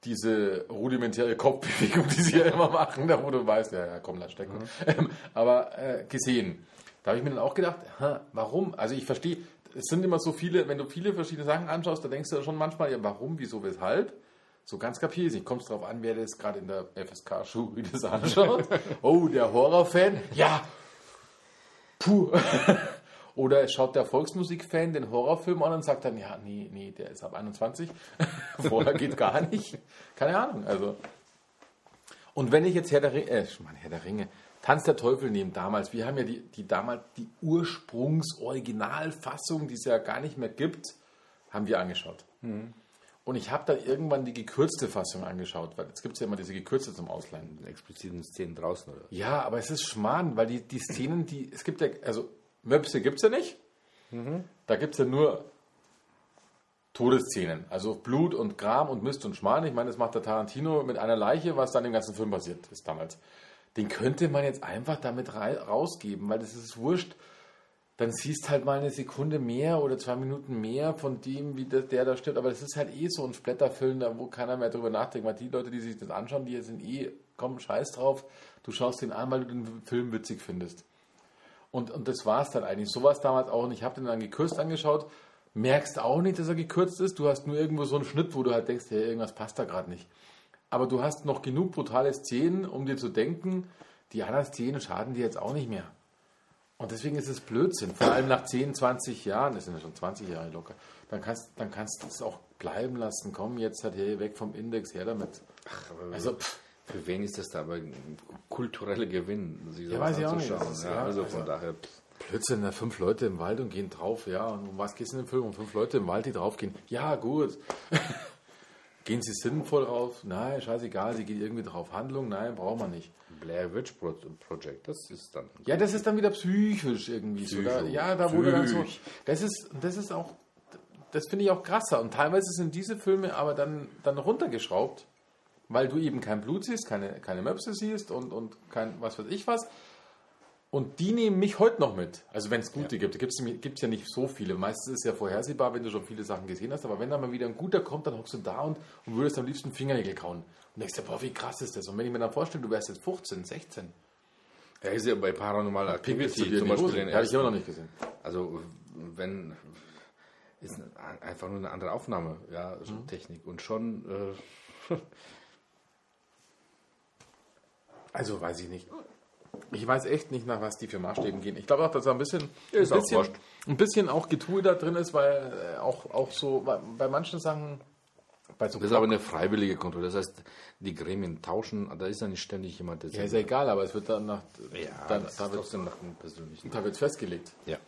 diese rudimentäre Kopfbewegung, die sie ja immer machen, da wo du weißt, ja, ja komm, lass stecken. Ähm, aber äh, gesehen. Da habe ich mir dann auch gedacht, hä, warum? Also ich verstehe, es sind immer so viele, wenn du viele verschiedene Sachen anschaust, da denkst du schon manchmal, ja, warum, wieso, weshalb? So ganz kapier ich nicht. Kommt es darauf an, wer das gerade in der FSK-Schule das anschaut? oh, der Horrorfan? Ja, puh. Oder es schaut der Volksmusikfan den Horrorfilm an und sagt dann, ja, nee, nee, der ist ab 21. Vorher geht gar nicht. Keine Ahnung, also. Und wenn ich jetzt Herr der Ringe, äh, Mann, Herr der Ringe, Tanz der Teufel nehme damals, wir haben ja die, die damals die Ursprungs-Originalfassung, die es ja gar nicht mehr gibt, haben wir angeschaut. Und ich habe dann irgendwann die gekürzte Fassung angeschaut, weil jetzt gibt es ja immer diese gekürzte zum Ausleihen. In expliziten Szenen draußen, oder? Ja, aber es ist Schmarrn, weil die, die Szenen, die, es gibt ja, also Möpse gibt es ja nicht. Da gibt es ja nur Todesszenen. Also Blut und Gram und Mist und Schmarrn. Ich meine, das macht der Tarantino mit einer Leiche, was dann im ganzen Film passiert ist damals. Den könnte man jetzt einfach damit rausgeben, weil das ist wurscht. Dann siehst halt mal eine Sekunde mehr oder zwei Minuten mehr von dem, wie das, der da stirbt. Aber das ist halt eh so ein Splatterfilm, wo keiner mehr drüber nachdenkt. Weil die Leute, die sich das anschauen, die sind eh, komm, scheiß drauf. Du schaust den an, weil du den Film witzig findest. Und, und das war es dann eigentlich. So war es damals auch. Und ich habe den dann gekürzt angeschaut. Merkst auch nicht, dass er gekürzt ist. Du hast nur irgendwo so einen Schnitt, wo du halt denkst, ja, irgendwas passt da gerade nicht. Aber du hast noch genug brutale Szenen, um dir zu denken, die anderen Szenen schaden dir jetzt auch nicht mehr. Und deswegen ist es Blödsinn. Vor allem nach 10, 20 Jahren, das sind ja schon 20 Jahre locker, dann kannst, dann kannst du es auch bleiben lassen. Komm, jetzt hat hier weg vom Index, her damit. Also, pff, Für wen ist das da aber ein kultureller Gewinn, sich Ja, weiß ich auch nicht. anzuschauen? Ist- Ja, ja, also also- von daher, Blödsinn, da fünf Leute im Wald und gehen drauf, ja. Und um was geht es in dem Film? Um fünf Leute im Wald, die draufgehen. Ja, gut. gehen sie sinnvoll drauf? Nein, scheißegal, sie geht irgendwie drauf. Handlung? Nein, braucht man nicht. Blair Witch Pro Project, das ist dann. Ja, das ist dann wieder psychisch irgendwie. Psycho. ja, da wurde dann so. Das ist, das ist auch, das finde ich auch krasser. Und teilweise sind diese Filme aber dann, dann runtergeschraubt, weil du eben kein Blut siehst, keine, keine Möpse siehst und, und kein was weiß ich was. Und die nehmen mich heute noch mit. Also wenn es gute gibt, gibt es ja nicht so viele. Meistens ist es ja vorhersehbar, wenn du schon viele Sachen gesehen hast. Aber wenn da mal wieder ein guter kommt, dann hockst du da und, und würdest am liebsten Fingernägel kauen. Und denkst dir, boah, wie krass ist das? Und wenn ich mir dann vorstelle, du wärst jetzt 15, 16. Er ist ja bei Paranormal Activity zum Beispiel den Ja, habe ich immer noch nicht gesehen. Also wenn ist einfach nur eine andere Aufnahme, ja, so Mhm. Technik und schon äh, Also weiß ich nicht. Ich weiß echt nicht, nach was die für Maßstäben gehen. Ich glaube auch, dass da ein bisschen, Ist ein, auch bisschen ein bisschen auch Getue da drin ist, weil äh, auch, auch so bei, manchen Sachen, bei so das ist aber eine freiwillige Kontrolle. Das heißt, die Gremien tauschen, da ist ja nicht ständig jemand, der ja, ist ja egal, aber es wird dann nach, ja, dann, das da wird nach dem persönlichen. da wird's festgelegt. Ja.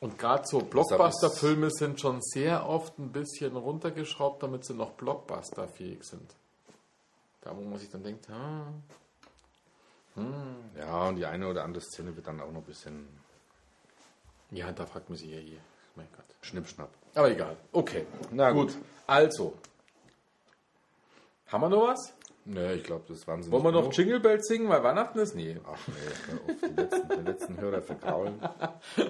Und gerade so Blockbuster-Filme sind schon sehr oft ein bisschen runtergeschraubt, damit sie noch Blockbuster-fähig sind. Da, wo man sich dann denkt, ah, Ja, und die eine oder andere Szene wird dann auch noch ein bisschen ja, da fragt man sich ja hier. Mein Gott. Schnippschnapp. Aber egal. Okay. Na gut. Also. Haben wir noch was? Ne, ich glaube, das waren sie Wollen wir noch genug. Jingle Bells singen, weil Weihnachten ist? Nee. Ach nee, auf, die letzten, den letzten Hörer vergraulen.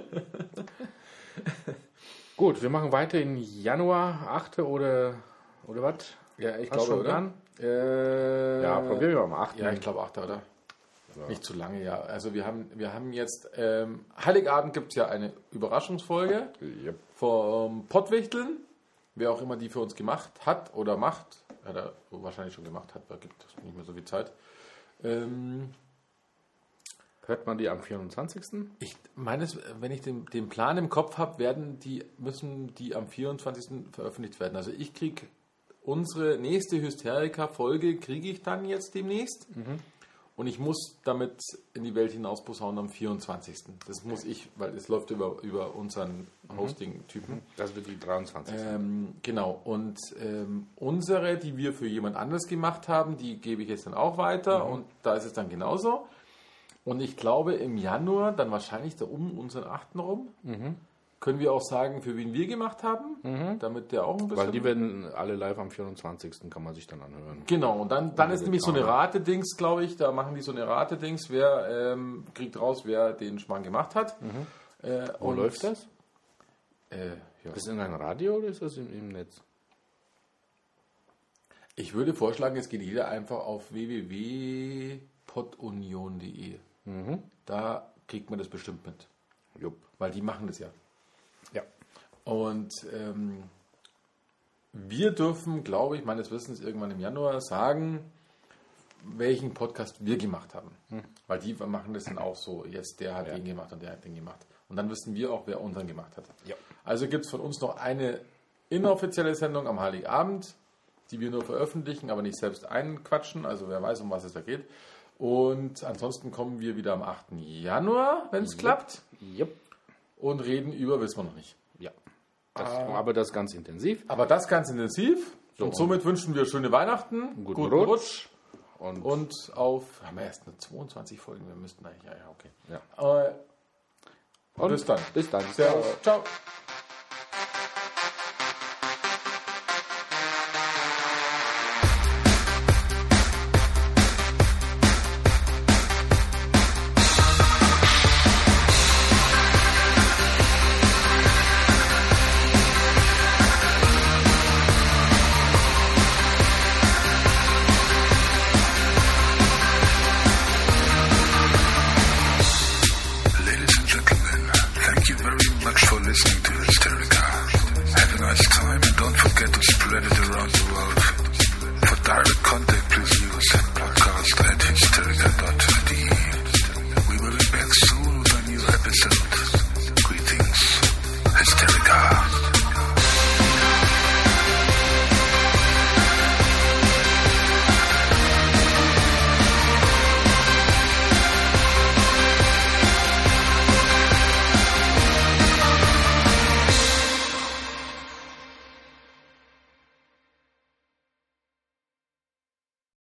Gut, wir machen weiter in Januar, 8. oder, oder was? Ja, ich Hast glaube, schon oder? Äh, Ja, probieren wir mal 8. Ja, ich glaube 8. oder? Nicht zu lange, ja. Also wir haben, wir haben jetzt, ähm, Heiligabend gibt es ja eine Überraschungsfolge Yep. vom Pottwichteln. Wer auch immer die für uns gemacht hat oder macht, hat er wahrscheinlich schon gemacht hat, da gibt es nicht mehr so viel Zeit. Ähm, Hört man die am 24.? Ich meine, es, wenn ich den, den Plan im Kopf habe, werden die, müssen die am 24. veröffentlicht werden. Also ich kriege unsere nächste Hysterika-Folge kriege ich dann jetzt demnächst. Und ich muss damit in die Welt hinaus posaunen am 24. Das muss ich, weil es läuft über, über unseren Hosting-Typen. Das wird die 23. Ähm, genau. Und ähm, unsere, die wir für jemand anderes gemacht haben, die gebe ich jetzt dann auch weiter. Und da ist es dann genauso. Und ich glaube, im Januar, dann wahrscheinlich da um unseren 8. rum, können wir auch sagen, für wen wir gemacht haben, damit der auch ein bisschen... Weil die werden alle live am 24. kann man sich dann anhören. Genau, und dann, dann ist wird nämlich so eine Rate-Dings, glaube ich, da machen die so eine Rate-Dings, wer ähm, kriegt raus, wer den Schmarrn gemacht hat. Äh, Wo und, läuft das? Äh, ja. Ist das in einem Radio oder ist das im, im Netz? Ich würde vorschlagen, es geht jeder einfach auf www.podunion.de. Da kriegt man das bestimmt mit, Jupp. weil die machen das ja. Ja. Und ähm, wir dürfen, glaube ich, meines Wissens irgendwann im Januar sagen, welchen Podcast wir gemacht haben. Weil die machen das dann auch so, jetzt der hat den gemacht und der hat den gemacht. Und dann wissen wir auch, wer unseren gemacht hat. Ja. Also gibt es von uns noch eine inoffizielle Sendung am Heiligabend, die wir nur veröffentlichen, aber nicht selbst einquatschen. Also wer weiß, um was es da geht. Und ansonsten kommen wir wieder am 8. Januar, wenn es klappt, Jupp. Und reden über, wissen wir noch nicht. Ja. Das, Aber das ganz intensiv. Aber das ganz intensiv. und somit wünschen wir schöne Weihnachten, Guten Rutsch. und, und auf, haben wir erst nur 22 Folgen, wir müssten eigentlich, ja, ja, okay. Ja. Aber Und bis dann. Bis dann. Servus. Ciao.